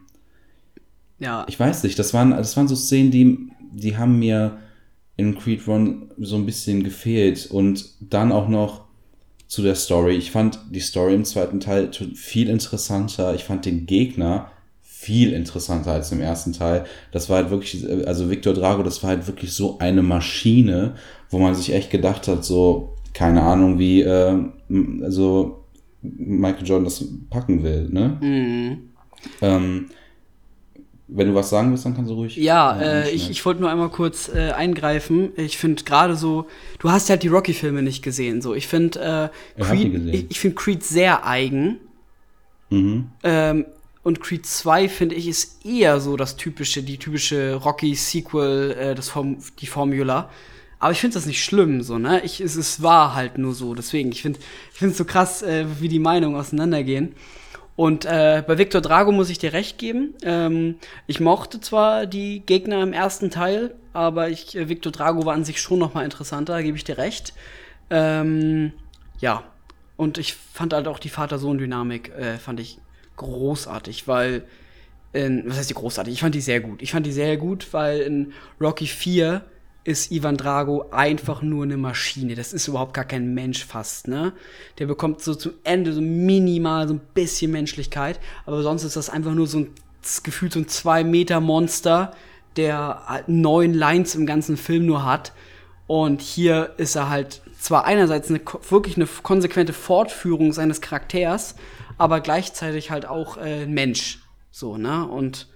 ja. ich weiß nicht, das waren, das waren so Szenen, die, die haben mir in Creed Run so ein bisschen gefehlt. Und dann auch noch zu der Story. Ich fand die Story im zweiten Teil viel interessanter. Ich fand den Gegner viel interessanter als im ersten Teil. Das war halt wirklich, also Victor Drago, das war halt wirklich so eine Maschine, wo man sich echt gedacht hat, so, keine Ahnung, wie, äh, also Michael Jordan das packen will, ne? Mhm. Ähm, wenn du was sagen willst, dann kannst du ruhig. Ja, äh, ich, ich wollte nur einmal kurz äh, eingreifen. Ich finde gerade so, du hast halt die Rocky-Filme nicht gesehen. So, ich finde äh, Creed, ich, ich finde Creed sehr eigen. Mhm. Ähm, und Creed 2 finde ich ist eher so das typische, die typische Rocky-Sequel, äh, das Form, die Formula. Aber ich finde das nicht schlimm, so, ne? Ich, es, es war halt nur so. Deswegen, ich finde ich finde so krass, äh, wie die Meinungen auseinandergehen. Und äh, bei Victor Drago muss ich dir recht geben. Ähm, ich mochte zwar die Gegner im ersten Teil, aber ich, äh, Victor Drago war an sich schon noch mal interessanter, gebe ich dir recht. Ähm, ja, und ich fand halt auch die Vater-Sohn-Dynamik, äh, fand ich großartig, weil, in, was heißt die großartig? Ich fand die sehr gut. Ich fand die sehr gut, weil in Rocky 4 ist Ivan Drago einfach nur eine Maschine. Das ist überhaupt gar kein Mensch fast, ne? Der bekommt so zum Ende so minimal so ein bisschen Menschlichkeit, aber sonst ist das einfach nur so ein gefühlt so ein zwei Meter Monster, der halt neun Lines im ganzen Film nur hat. Und hier ist er halt zwar einerseits eine, wirklich eine konsequente Fortführung seines Charakters, aber gleichzeitig halt auch äh, Mensch. So, ne? Und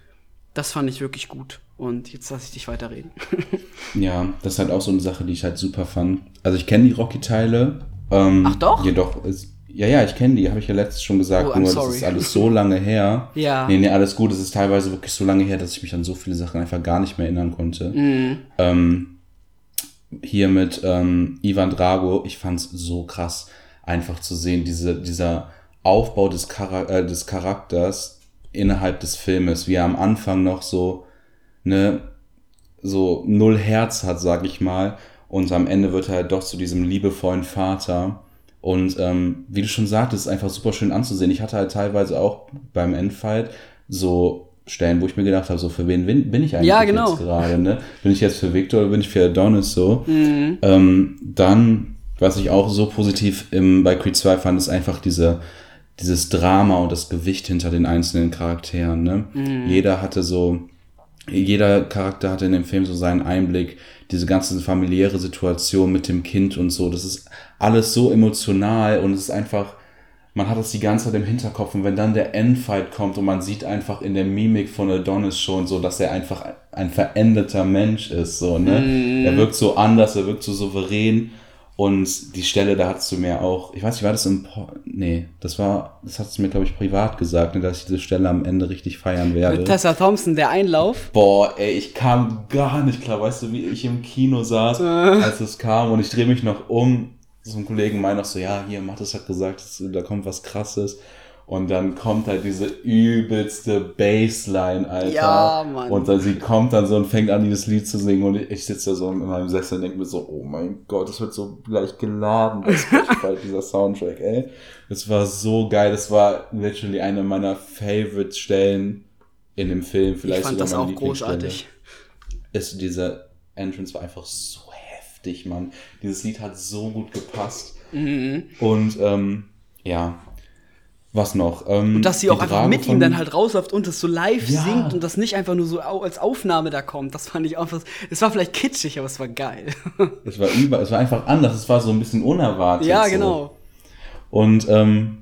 das fand ich wirklich gut. Und jetzt lasse ich dich weiterreden. [LAUGHS] ja, das ist halt auch so eine Sache, die ich halt super fand. Also ich kenne die Rocky-Teile. Ähm, Ach doch? Jedoch ist, ja, ja, ich kenne die, habe ich ja letztens schon gesagt, oh, nur sorry. das ist alles so lange her. [LAUGHS] ja. Nee, nee, alles gut. Es ist teilweise wirklich so lange her, dass ich mich an so viele Sachen einfach gar nicht mehr erinnern konnte. Mhm. Ähm, hier mit ähm, Ivan Drago, ich fand es so krass, einfach zu sehen, diese, dieser Aufbau des, Char äh, des Charakters innerhalb des Filmes, wie er am Anfang noch so ne, so null Herz hat, sag ich mal. Und am Ende wird er halt doch zu diesem liebevollen Vater. Und ähm, wie du schon sagtest, ist einfach super schön anzusehen. Ich hatte halt teilweise auch beim Endfight so Stellen, wo ich mir gedacht habe, so für wen bin, ich eigentlich Ja, genau. jetzt gerade? Ne? Bin ich jetzt für Victor oder bin ich für Adonis so? Mhm. Ähm, dann, was ich auch so positiv im, bei Creed 2 fand, ist einfach diese, dieses Drama und das Gewicht hinter den einzelnen Charakteren. Ne? Mhm. Jeder hatte so, jeder Charakter hatte in dem Film so seinen Einblick, diese ganze familiäre Situation mit dem Kind und so. Das ist alles so emotional und es ist einfach, man hat das die ganze Zeit im Hinterkopf und wenn dann der Endfight kommt und man sieht einfach in der Mimik von Adonis schon so, dass er einfach ein veränderter Mensch ist, so, ne? Er wirkt so anders, er wirkt so souverän und die Stelle, da hast du mir auch, ich weiß nicht, war das im, Po- nee, das war, das hast du mir, glaube ich, privat gesagt, ne, dass ich diese Stelle am Ende richtig feiern werde. Mit Tessa Thompson, der Einlauf. Boah, ey, ich kam gar nicht klar. Weißt du, wie ich im Kino saß, als es kam und ich drehe mich noch um. So ein Kollegen meint noch so, ja, hier, Mathis hat gesagt, da kommt was krasses. Und dann kommt halt diese übelste Bassline, Alter. Ja, Mann. Und dann sie kommt dann so und fängt an, dieses Lied zu singen. Und ich sitze da so in meinem Sessel und denke mir so, oh mein Gott, das wird so gleich geladen bei [LAUGHS] Spotify, dieser Soundtrack, ey. Das war so geil. Das war literally eine meiner Favorite-Stellen in dem Film. Vielleicht Ich fand sogar das auch großartig. ist dieser Entrance war einfach so heftig, Mann. Dieses Lied hat so gut gepasst. Mhm. Und ähm, ja, was noch? Ähm, Dass sie auch einfach Trage mit ihm dann halt rausläuft und es so live Ja. singt und das nicht einfach nur so als Aufnahme da kommt. Das fand ich auch was. Es war vielleicht kitschig, aber es war geil. [LAUGHS] Es war über, es war einfach anders. Es war so ein bisschen unerwartet. ja, so. genau. Und ähm,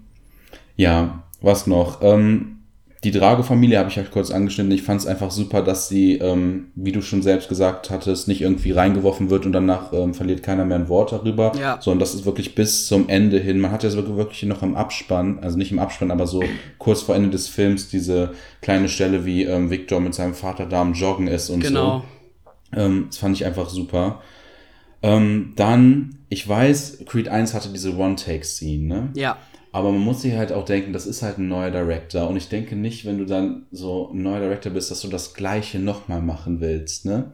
ja, was noch? Ähm, die Drago-Familie habe ich halt kurz angeschnitten. Ich fand es einfach super, dass sie, ähm, wie du schon selbst gesagt hattest, nicht irgendwie reingeworfen wird und danach ähm, verliert keiner mehr ein Wort darüber, Ja. sondern das ist wirklich bis zum Ende hin. Man hat ja wirklich, wirklich noch im Abspann, also nicht im Abspann, aber so kurz vor Ende des Films diese kleine Stelle, wie ähm, Victor mit seinem Vater da am Joggen ist und so. Genau. Ähm, das fand ich einfach super. Ähm, dann, ich weiß, Creed 1 hatte diese One-Take-Scene, ne? Ja. Aber man muss sich halt auch denken, das ist halt ein neuer Director. Und ich denke nicht, wenn du dann so ein neuer Director bist, dass du das Gleiche nochmal machen willst, ne?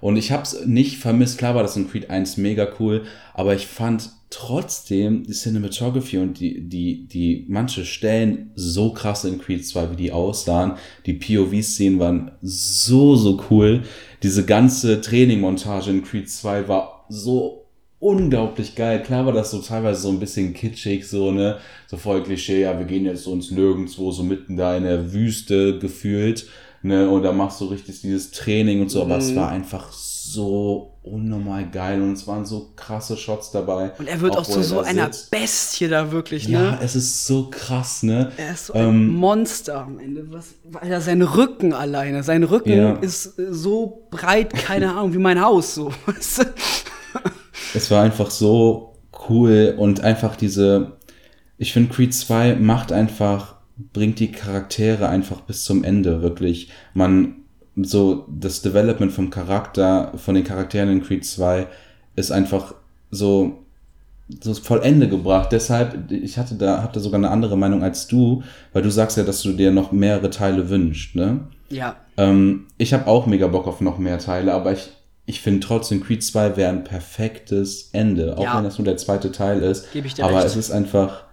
Und ich hab's nicht vermisst. Klar war das in Creed 1 mega cool, aber ich fand trotzdem die Cinematography und die, die, die manche Stellen so krass in Creed 2, wie die aussahen. Die POV-Szenen waren so, so cool. Diese ganze Trainingmontage in Creed 2 war so unglaublich geil. Klar war das so teilweise so ein bisschen kitschig, so, ne, so voll Klischee, ja, wir gehen jetzt so ins Nirgendwo, so mitten da in der Wüste gefühlt, ne, und da machst du richtig dieses Training und so, aber Mhm. es war einfach so unnormal geil und es waren so krasse Shots dabei. Und er wird auch, zu so einer sitzt. Bestie da wirklich, Ja, ne? es ist so krass, ne? Er ist so ein Ähm, Monster am Ende. Was, weil er sein Rücken alleine, sein Rücken Ja. ist so breit, keine Ahnung, wie mein Haus so. [LAUGHS] es war einfach so cool und einfach diese, ich finde Creed 2 macht einfach, bringt die Charaktere einfach bis zum Ende, wirklich. Man, so, das Development vom Charakter, von den Charakteren in Creed 2 ist einfach so, so voll Ende gebracht. Deshalb, ich hatte da, hab da sogar eine andere Meinung als du, weil du sagst ja, dass du dir noch mehrere Teile wünschst, ne? Ja. Ähm, ich habe auch mega Bock auf noch mehr Teile, aber ich, ich finde trotzdem Creed 2 wäre ein perfektes Ende, auch Ja. wenn das nur der zweite Teil ist. Gebe ich dir aber recht. es ist einfach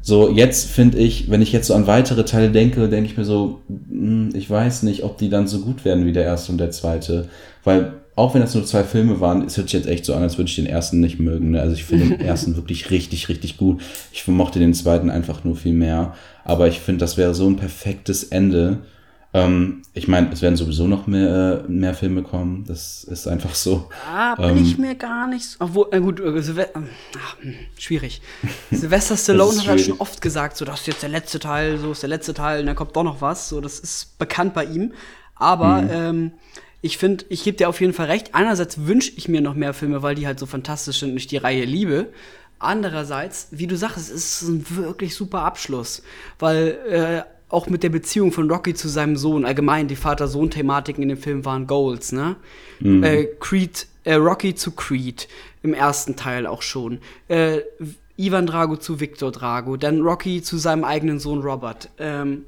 so, jetzt finde ich, wenn ich jetzt so an weitere Teile denke, denke ich mir so, hm, ich weiß nicht, ob die dann so gut werden wie der erste und der zweite. Weil, auch wenn das nur zwei Filme waren, es hört sich jetzt echt so an, als würde ich den ersten nicht mögen. Ne? Also ich finde den [LAUGHS] ersten wirklich richtig, richtig gut. Ich mochte den zweiten einfach nur viel mehr. Aber ich finde, das wäre so ein perfektes Ende. Ähm, ich meine, es werden sowieso noch mehr, äh, mehr Filme kommen. Das ist einfach so. Ah, bin Ähm, ich mir gar nicht so. Obwohl, na gut, äh, Silve ähm, ach, hm, schwierig. [LAUGHS] Sylvester Stallone hat halt schon oft gesagt, so, das ist jetzt der letzte Teil, so ist der letzte Teil, und dann kommt doch noch was. So, das ist bekannt bei ihm. Aber Mhm. ähm, ich finde, ich gebe dir auf jeden Fall recht. Einerseits wünsche ich mir noch mehr Filme, weil die halt so fantastisch sind und ich die Reihe liebe. Andererseits, wie du sagst, es ist ein wirklich super Abschluss, weil äh, auch mit der Beziehung von Rocky zu seinem Sohn, allgemein die Vater-Sohn-Thematiken in dem Film waren Goals, ne? Äh, Creed, äh, Rocky zu Creed im ersten Teil auch schon. Äh, Ivan Drago zu Victor Drago, dann Rocky zu seinem eigenen Sohn Robert. Ähm,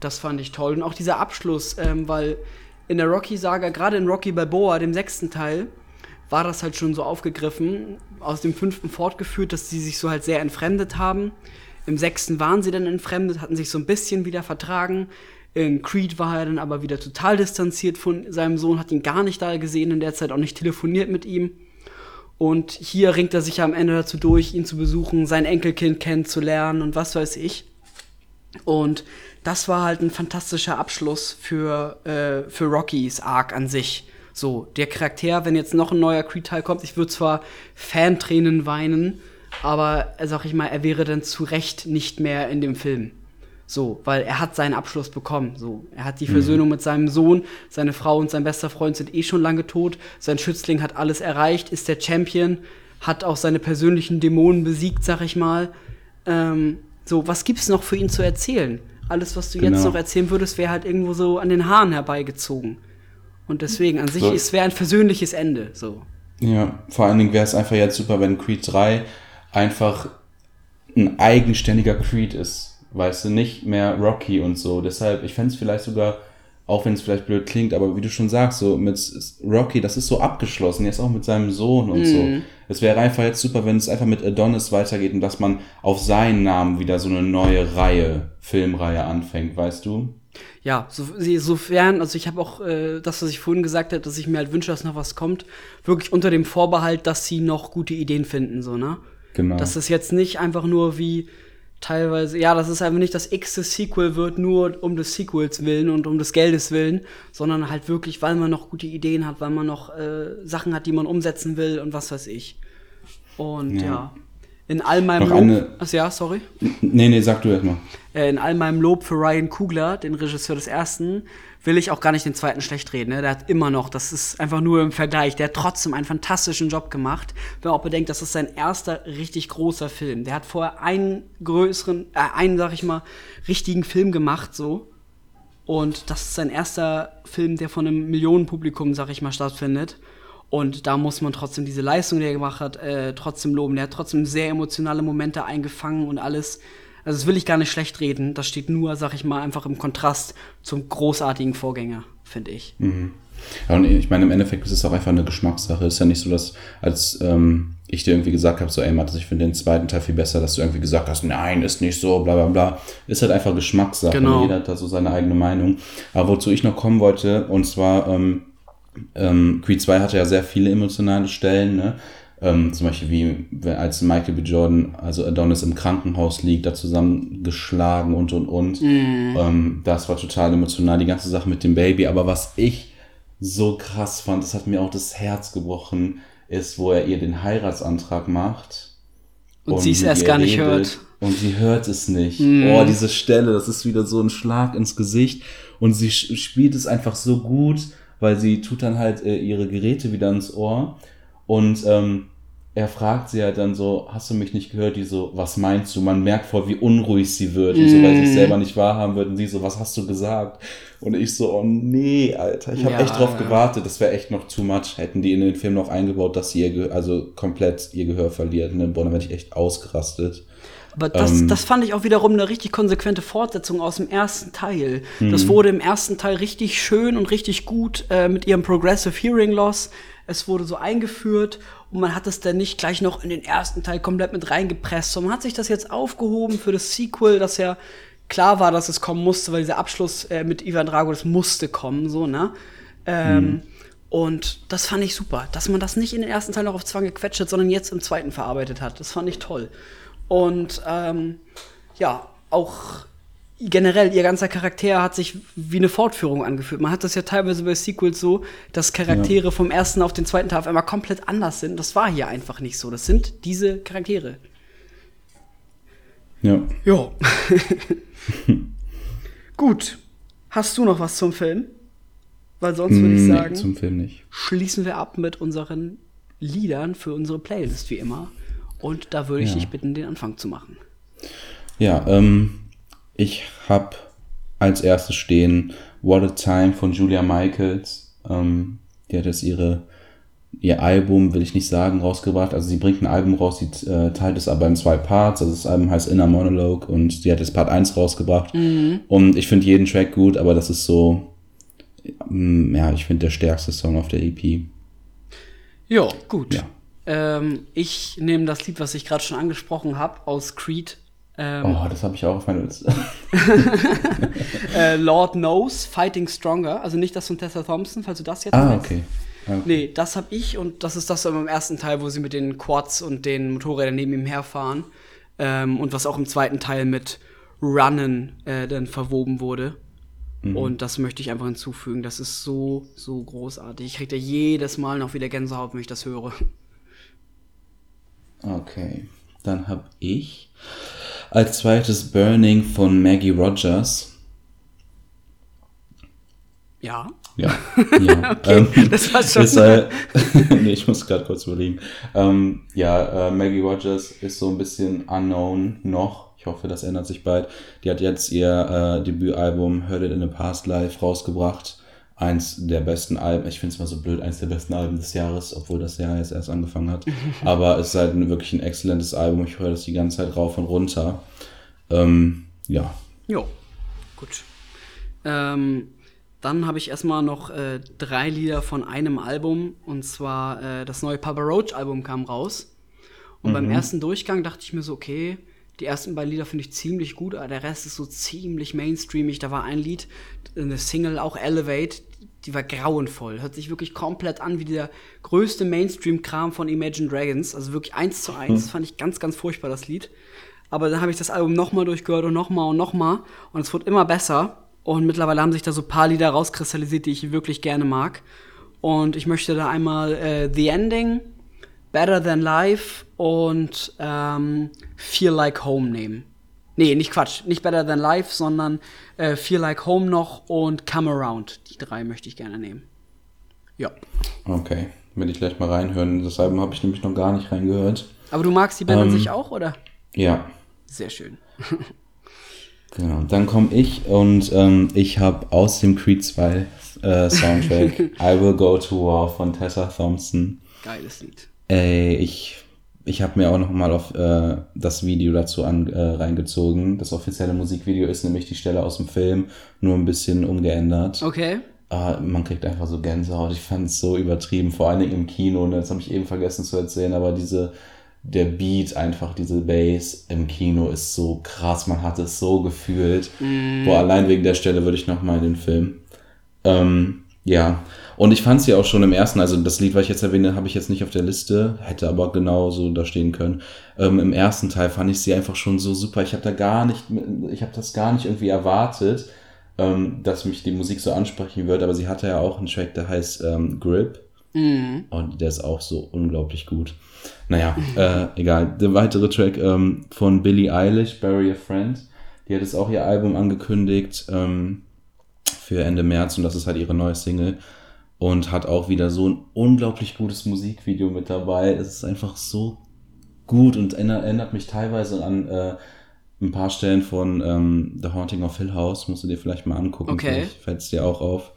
das fand ich toll. Und auch dieser Abschluss, ähm, weil in der Rocky-Saga, gerade in Rocky Balboa, dem sechsten Teil, war das halt schon so aufgegriffen, aus dem fünften fortgeführt, dass sie sich so halt sehr entfremdet haben. Im sechsten waren sie dann entfremdet, hatten sich so ein bisschen wieder vertragen. In Creed war er dann aber wieder total distanziert von seinem Sohn, hat ihn gar nicht da gesehen, in der Zeit auch nicht telefoniert mit ihm. Und hier ringt er sich am Ende dazu durch, ihn zu besuchen, sein Enkelkind kennenzulernen und was weiß ich. Und das war halt ein fantastischer Abschluss für, äh, für Rockys Arc an sich. So, der Charakter, wenn jetzt noch ein neuer Creed-Teil kommt, ich würde zwar Fantränen weinen, aber sag ich mal, er wäre dann zu Recht nicht mehr in dem Film. So, weil er hat seinen Abschluss bekommen. So, er hat die mhm. Versöhnung mit seinem Sohn, seine Frau und sein bester Freund sind eh schon lange tot. Sein Schützling hat alles erreicht, ist der Champion, hat auch seine persönlichen Dämonen besiegt, sag ich mal. Ähm, so, was gibt's noch für ihn zu erzählen? Alles, was du genau. jetzt noch erzählen würdest, wäre halt irgendwo so an den Haaren herbeigezogen. Und deswegen, an sich, so. es wäre ein versöhnliches Ende. So. Ja, vor allen Dingen wäre es einfach jetzt super, wenn Creed 3 einfach ein eigenständiger Creed ist. Weißt du, nicht mehr Rocky und so. Deshalb, ich fände es vielleicht sogar, auch wenn es vielleicht blöd klingt, aber wie du schon sagst, so mit Rocky, das ist so abgeschlossen, jetzt auch mit seinem Sohn und mm. so. Mhm. Es wäre einfach jetzt super, wenn es einfach mit Adonis weitergeht und dass man auf seinen Namen wieder so eine neue Reihe, Filmreihe anfängt, weißt du? ja, so, sofern, also ich habe auch äh, das, was ich vorhin gesagt habe, dass ich mir halt wünsche, dass noch was kommt, wirklich unter dem Vorbehalt, dass sie noch gute Ideen finden, so, ne? Genau. Dass es jetzt nicht einfach nur wie teilweise, ja, dass es einfach nicht das x-te Sequel wird, nur um des Sequels willen und um des Geldes willen, sondern halt wirklich, weil man noch gute Ideen hat, weil man noch äh, Sachen hat, die man umsetzen will und was weiß ich. Und ja. ja in all meinem Noch Lob. Ach ja, sorry. Nee, nee, sag du erst mal. Äh, in all meinem Lob für Ryan Kugler, den Regisseur des ersten, will ich auch gar nicht den zweiten schlecht reden. Ne? Der hat immer noch, das ist einfach nur im Vergleich, der hat trotzdem einen fantastischen Job gemacht. Wenn man auch bedenkt, das ist sein erster richtig großer Film. Der hat vorher einen größeren, äh, einen, sag ich mal, richtigen Film gemacht, so. Und das ist sein erster Film, der von einem Millionenpublikum, sag ich mal, stattfindet. Und da muss man trotzdem diese Leistung, die er gemacht hat, äh, trotzdem loben. Der hat trotzdem sehr emotionale Momente eingefangen und alles. Also das will ich gar nicht schlecht reden. Das steht nur, sag ich mal, einfach im Kontrast zum großartigen Vorgänger, finde ich. Mhm. Ja, und ich meine, im Endeffekt ist es auch einfach eine Geschmackssache. Es ist ja nicht so, dass als ähm, ich dir irgendwie gesagt habe, so, ey Mathis, ich finde den zweiten Teil viel besser, dass du irgendwie gesagt hast, nein, ist nicht so, bla bla bla. Ist halt einfach Geschmackssache. Genau. Jeder hat da so seine eigene Meinung. Aber wozu ich noch kommen wollte, und zwar, ähm, ähm, Creed 2 hatte ja sehr viele emotionale Stellen, ne? Ähm, zum Beispiel wie als Michael B. Jordan, also Adonis im Krankenhaus liegt, da zusammengeschlagen und und und. Mm. Ähm, das war total emotional, die ganze Sache mit dem Baby. Aber was ich so krass fand, das hat mir auch das Herz gebrochen, ist, wo er ihr den Heiratsantrag macht. Und, und sie es erst gar nicht hört. Und sie hört es nicht. Mm. Oh, diese Stelle, das ist wieder so ein Schlag ins Gesicht. Und sie spielt es einfach so gut weil sie tut dann halt äh, ihre Geräte wieder ins Ohr und ähm, er fragt sie halt dann so, hast du mich nicht gehört? Die so, was meinst du? Man merkt voll, wie unruhig sie wird, mm. und so, weil sie es selber nicht wahrhaben wird. Und sie so, was hast du gesagt? Und ich so, oh nee, Alter, ich habe ja, echt drauf ja. gewartet. Das wäre echt noch too much. Hätten die in den Film noch eingebaut, dass sie ihr, Ge also komplett ihr Gehör verliert. Ne? Boah, dann wäre ich echt ausgerastet. Aber das, ähm, das fand ich auch wiederum eine richtig konsequente Fortsetzung aus dem ersten Teil. Das mhm. wurde im ersten Teil richtig schön und richtig gut äh, mit ihrem Progressive Hearing Loss. Es wurde so eingeführt und man hat es dann nicht gleich noch in den ersten Teil komplett mit reingepresst, sondern man hat sich das jetzt aufgehoben für das Sequel, das ja klar war, dass es kommen musste, weil dieser Abschluss äh, mit Ivan Drago, das musste kommen, so, ne? Ähm, mhm. Und das fand ich super, dass man das nicht in den ersten Teil noch auf Zwang gequetscht hat, sondern jetzt im zweiten verarbeitet hat. Das fand ich toll. Und ähm, ja, auch generell ihr ganzer Charakter hat sich wie eine Fortführung angefühlt. Man hat das ja teilweise bei Sequels so, dass Charaktere ja. vom ersten auf den zweiten Teil auf einmal komplett anders sind. Das war hier einfach nicht so. Das sind diese Charaktere. Ja. Jo. [LAUGHS] Gut. Hast du noch was zum Film? Weil sonst würde ich sagen, nee, zum Film nicht. schließen wir ab mit unseren Liedern für unsere Playlist wie immer. Und da würde ich ja. dich bitten, den Anfang zu machen. Ja, ähm, ich habe als erstes stehen What a Time von Julia Michaels. Ähm, die hat jetzt ihre, ihr Album, will ich nicht sagen, rausgebracht. Also sie bringt ein Album raus, sie äh, teilt es aber in zwei Parts. Also das Album heißt Inner Monologue und sie hat jetzt Part 1 rausgebracht. Mhm. Und ich finde jeden Track gut, aber das ist so, mm, ja, ich finde der stärkste Song auf der EP. Ja, gut. Ja. Ähm, ich nehme das Lied, was ich gerade schon angesprochen habe, aus Creed. Ähm, Oh, das habe ich auch auf meiner Liste. [LAUGHS] äh, Lord Knows, Fighting Stronger. Also nicht das von Tessa Thompson, falls du das jetzt ah, okay. okay. Nee, das habe ich und das ist das im ersten Teil, wo sie mit den Quads und den Motorrädern neben ihm herfahren. Ähm, und was auch im zweiten Teil mit Runnen äh, dann verwoben wurde. Und das möchte ich einfach hinzufügen. Das ist so, so großartig. Ich kriege da jedes Mal noch wieder Gänsehaut, wenn ich das höre. Okay. Dann habe ich als zweites Burning von Maggie Rogers. Ja. Ja. [LAUGHS] ja. Okay, das war schon- Ist, äh, [LAUGHS] nee, ich muss gerade kurz überlegen. Ähm, ja, äh, Maggie Rogers ist so ein bisschen unknown noch. Ich hoffe, das ändert sich bald. Die hat jetzt ihr äh, Debütalbum Heard It in the Past Live rausgebracht. Eins der besten Alben, ich finde es mal so blöd, eins der besten Alben des Jahres, obwohl das Jahr jetzt erst angefangen hat. [LAUGHS] Aber es ist halt wirklich ein exzellentes Album. Ich höre das die ganze Zeit rauf und runter. Ähm, ja. Jo, gut. Ähm, dann habe ich erstmal noch äh, drei Lieder von einem Album. Und zwar äh, das neue Papa Roach Album kam raus. Und beim ersten Durchgang dachte ich mir so, okay, die ersten beiden Lieder finde ich ziemlich gut, aber der Rest ist so ziemlich mainstreamig. Da war ein Lied, eine Single, auch Elevate, die war grauenvoll. Hört sich wirklich komplett an wie der größte Mainstream-Kram von Imagine Dragons. Also wirklich eins zu eins. Das fand ich ganz, ganz furchtbar, das Lied. Aber dann habe ich das Album nochmal durchgehört und nochmal und nochmal. Und es wurde immer besser. Und mittlerweile haben sich da so ein paar Lieder rauskristallisiert, die ich wirklich gerne mag. Und ich möchte da einmal äh, The Ending, Better Than Life und ähm, Feel Like Home nehmen. Nee, nicht Quatsch. Nicht Better Than Life, sondern äh, Feel Like Home noch und Come Around. Die drei möchte ich gerne nehmen. Ja. Okay. Will ich gleich mal reinhören. Das Album habe ich nämlich noch gar nicht reingehört. Aber du magst die Band an Ähm. sich auch, oder? Ja. Sehr schön. [LAUGHS] Genau, dann komme ich und ähm, ich habe aus dem Creed 2 äh, Soundtrack [LAUGHS] I Will Go to War von Tessa Thompson. Geiles Lied. Ey, ich, ich habe mir auch noch mal auf äh, das Video dazu an, äh, reingezogen. Das offizielle Musikvideo ist nämlich die Stelle aus dem Film, nur ein bisschen umgeändert. Okay. Ah, man kriegt einfach so Gänsehaut. Ich fand es so übertrieben, vor allen Dingen im Kino. Und das habe ich eben vergessen zu erzählen, aber diese, der Beat, einfach diese Bass im Kino ist so krass. Man hat es so gefühlt. Boah, allein wegen der Stelle würde ich noch mal in den Film. Ähm, ja, und ich fand sie auch schon im ersten, also das Lied, was ich jetzt erwähne, habe ich jetzt nicht auf der Liste, hätte aber genauso da stehen können. Ähm, Im ersten Teil fand ich sie einfach schon so super. Ich habe da gar nicht, ich habe das gar nicht irgendwie erwartet, ähm, dass mich die Musik so ansprechen wird, aber sie hatte ja auch einen Track, der heißt ähm, Grip. Und der ist auch so unglaublich gut. Naja, äh, [LAUGHS] egal. Der weitere Track ähm, von Billie Eilish, Bury a Friend. Die hat jetzt auch ihr Album angekündigt ähm, für Ende März und das ist halt ihre neue Single. Und hat auch wieder so ein unglaublich gutes Musikvideo mit dabei. Es ist einfach so gut und erinnert, mich teilweise an äh, ein paar Stellen von ähm, The Haunting of Hill House. Musst du dir vielleicht mal angucken. Okay. Fällt es dir auch auf.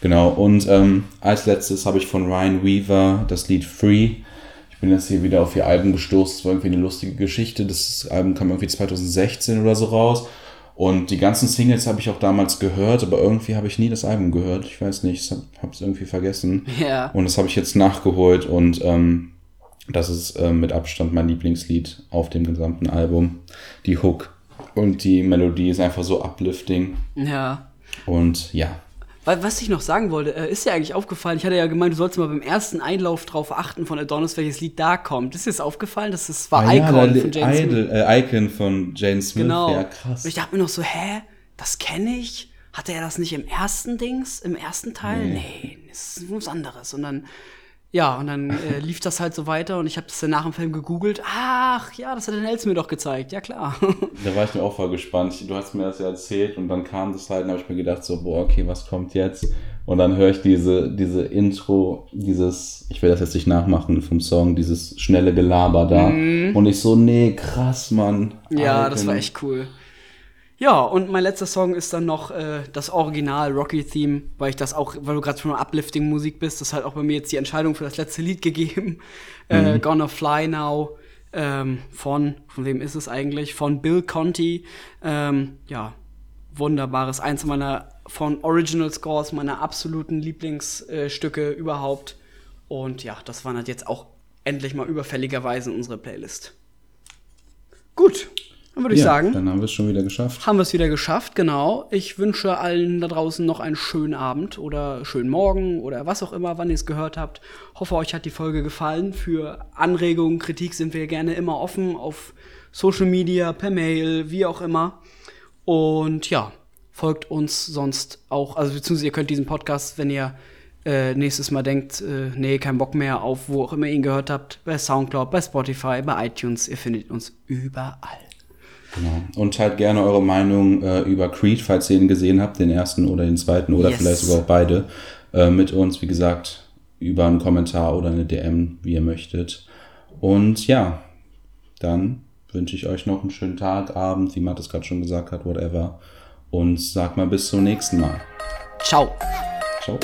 Genau, und ähm, als letztes habe ich von Ryan Weaver das Lied Free. Ich bin jetzt hier wieder auf ihr Album gestoßen. Es war irgendwie eine lustige Geschichte. Das Album kam irgendwie 2016 oder so raus. Und die ganzen Singles habe ich auch damals gehört, aber irgendwie habe ich nie das Album gehört. Ich weiß nicht, ich habe es irgendwie vergessen. Ja. Und das habe ich jetzt nachgeholt und ähm, das ist ähm, mit Abstand mein Lieblingslied auf dem gesamten Album. Die Hook und die Melodie ist einfach so uplifting. Ja. Und ja, Weil, was ich noch sagen wollte, äh, ist dir eigentlich aufgefallen, ich hatte ja gemeint, du sollst mal beim ersten Einlauf drauf achten von Adonis, welches Lied da kommt. Ist dir das aufgefallen? Das ist, war Ah ja, Icon der von James Smith. Idol, äh, Icon von Jane Smith. Genau. Ja, krass. Und ich dachte mir noch so, hä, das kenne ich? Hatte er das nicht im ersten Dings, im ersten Teil? Nee, das ist was anderes. Und dann, ja, und dann äh, lief das halt so weiter und ich habe das dann nach dem Film gegoogelt. Ach, ja, das hat der Nels mir doch gezeigt. Ja, klar. [LAUGHS] Da war ich mir auch voll gespannt. Du hast mir das ja erzählt und dann kam das halt und habe ich mir gedacht so, boah, okay, was kommt jetzt? Und dann höre ich diese, diese Intro, dieses, ich will das jetzt nicht nachmachen vom Song, dieses schnelle Gelaber da. Und ich so, nee, krass, Mann. Mhm. ja, Icon. das war echt cool. Ja, und mein letzter Song ist dann noch äh, das Original Rocky Theme, weil ich das auch, weil du gerade schon Uplifting Musik bist, das hat auch bei mir jetzt die Entscheidung für das letzte Lied gegeben. [LAUGHS] Äh, Gonna Fly Now ähm, von, von wem ist es eigentlich? Von Bill Conti. Ähm, ja, wunderbares, eins meiner von Original Scores, meiner absoluten Lieblingsstücke überhaupt. Und ja, das war halt jetzt auch endlich mal überfälligerweise in unsere Playlist. Gut, dann würde ich ja, sagen, Dann haben wir es schon wieder geschafft. haben wir es wieder geschafft, genau. Ich wünsche allen da draußen noch einen schönen Abend oder schönen Morgen oder was auch immer, wann ihr es gehört habt. Hoffe, euch hat die Folge gefallen. Für Anregungen, Kritik sind wir gerne immer offen auf Social Media, per Mail, wie auch immer. Und ja, folgt uns sonst auch, also beziehungsweise ihr könnt diesen Podcast, wenn ihr äh, nächstes Mal denkt, äh, nee, kein Bock mehr auf, wo auch immer ihr ihn gehört habt, bei Soundcloud, bei Spotify, bei iTunes, ihr findet uns überall. Genau. Und teilt gerne eure Meinung äh, über Creed, falls ihr ihn gesehen habt, den ersten oder den zweiten oder Yes. vielleicht sogar auch beide, äh, mit uns, wie gesagt, über einen Kommentar oder eine DM, wie ihr möchtet. Und ja, dann wünsche ich euch noch einen schönen Tag, Abend, wie Matt es gerade schon gesagt hat, whatever. Und sag mal bis zum nächsten Mal. Ciao. Ciao.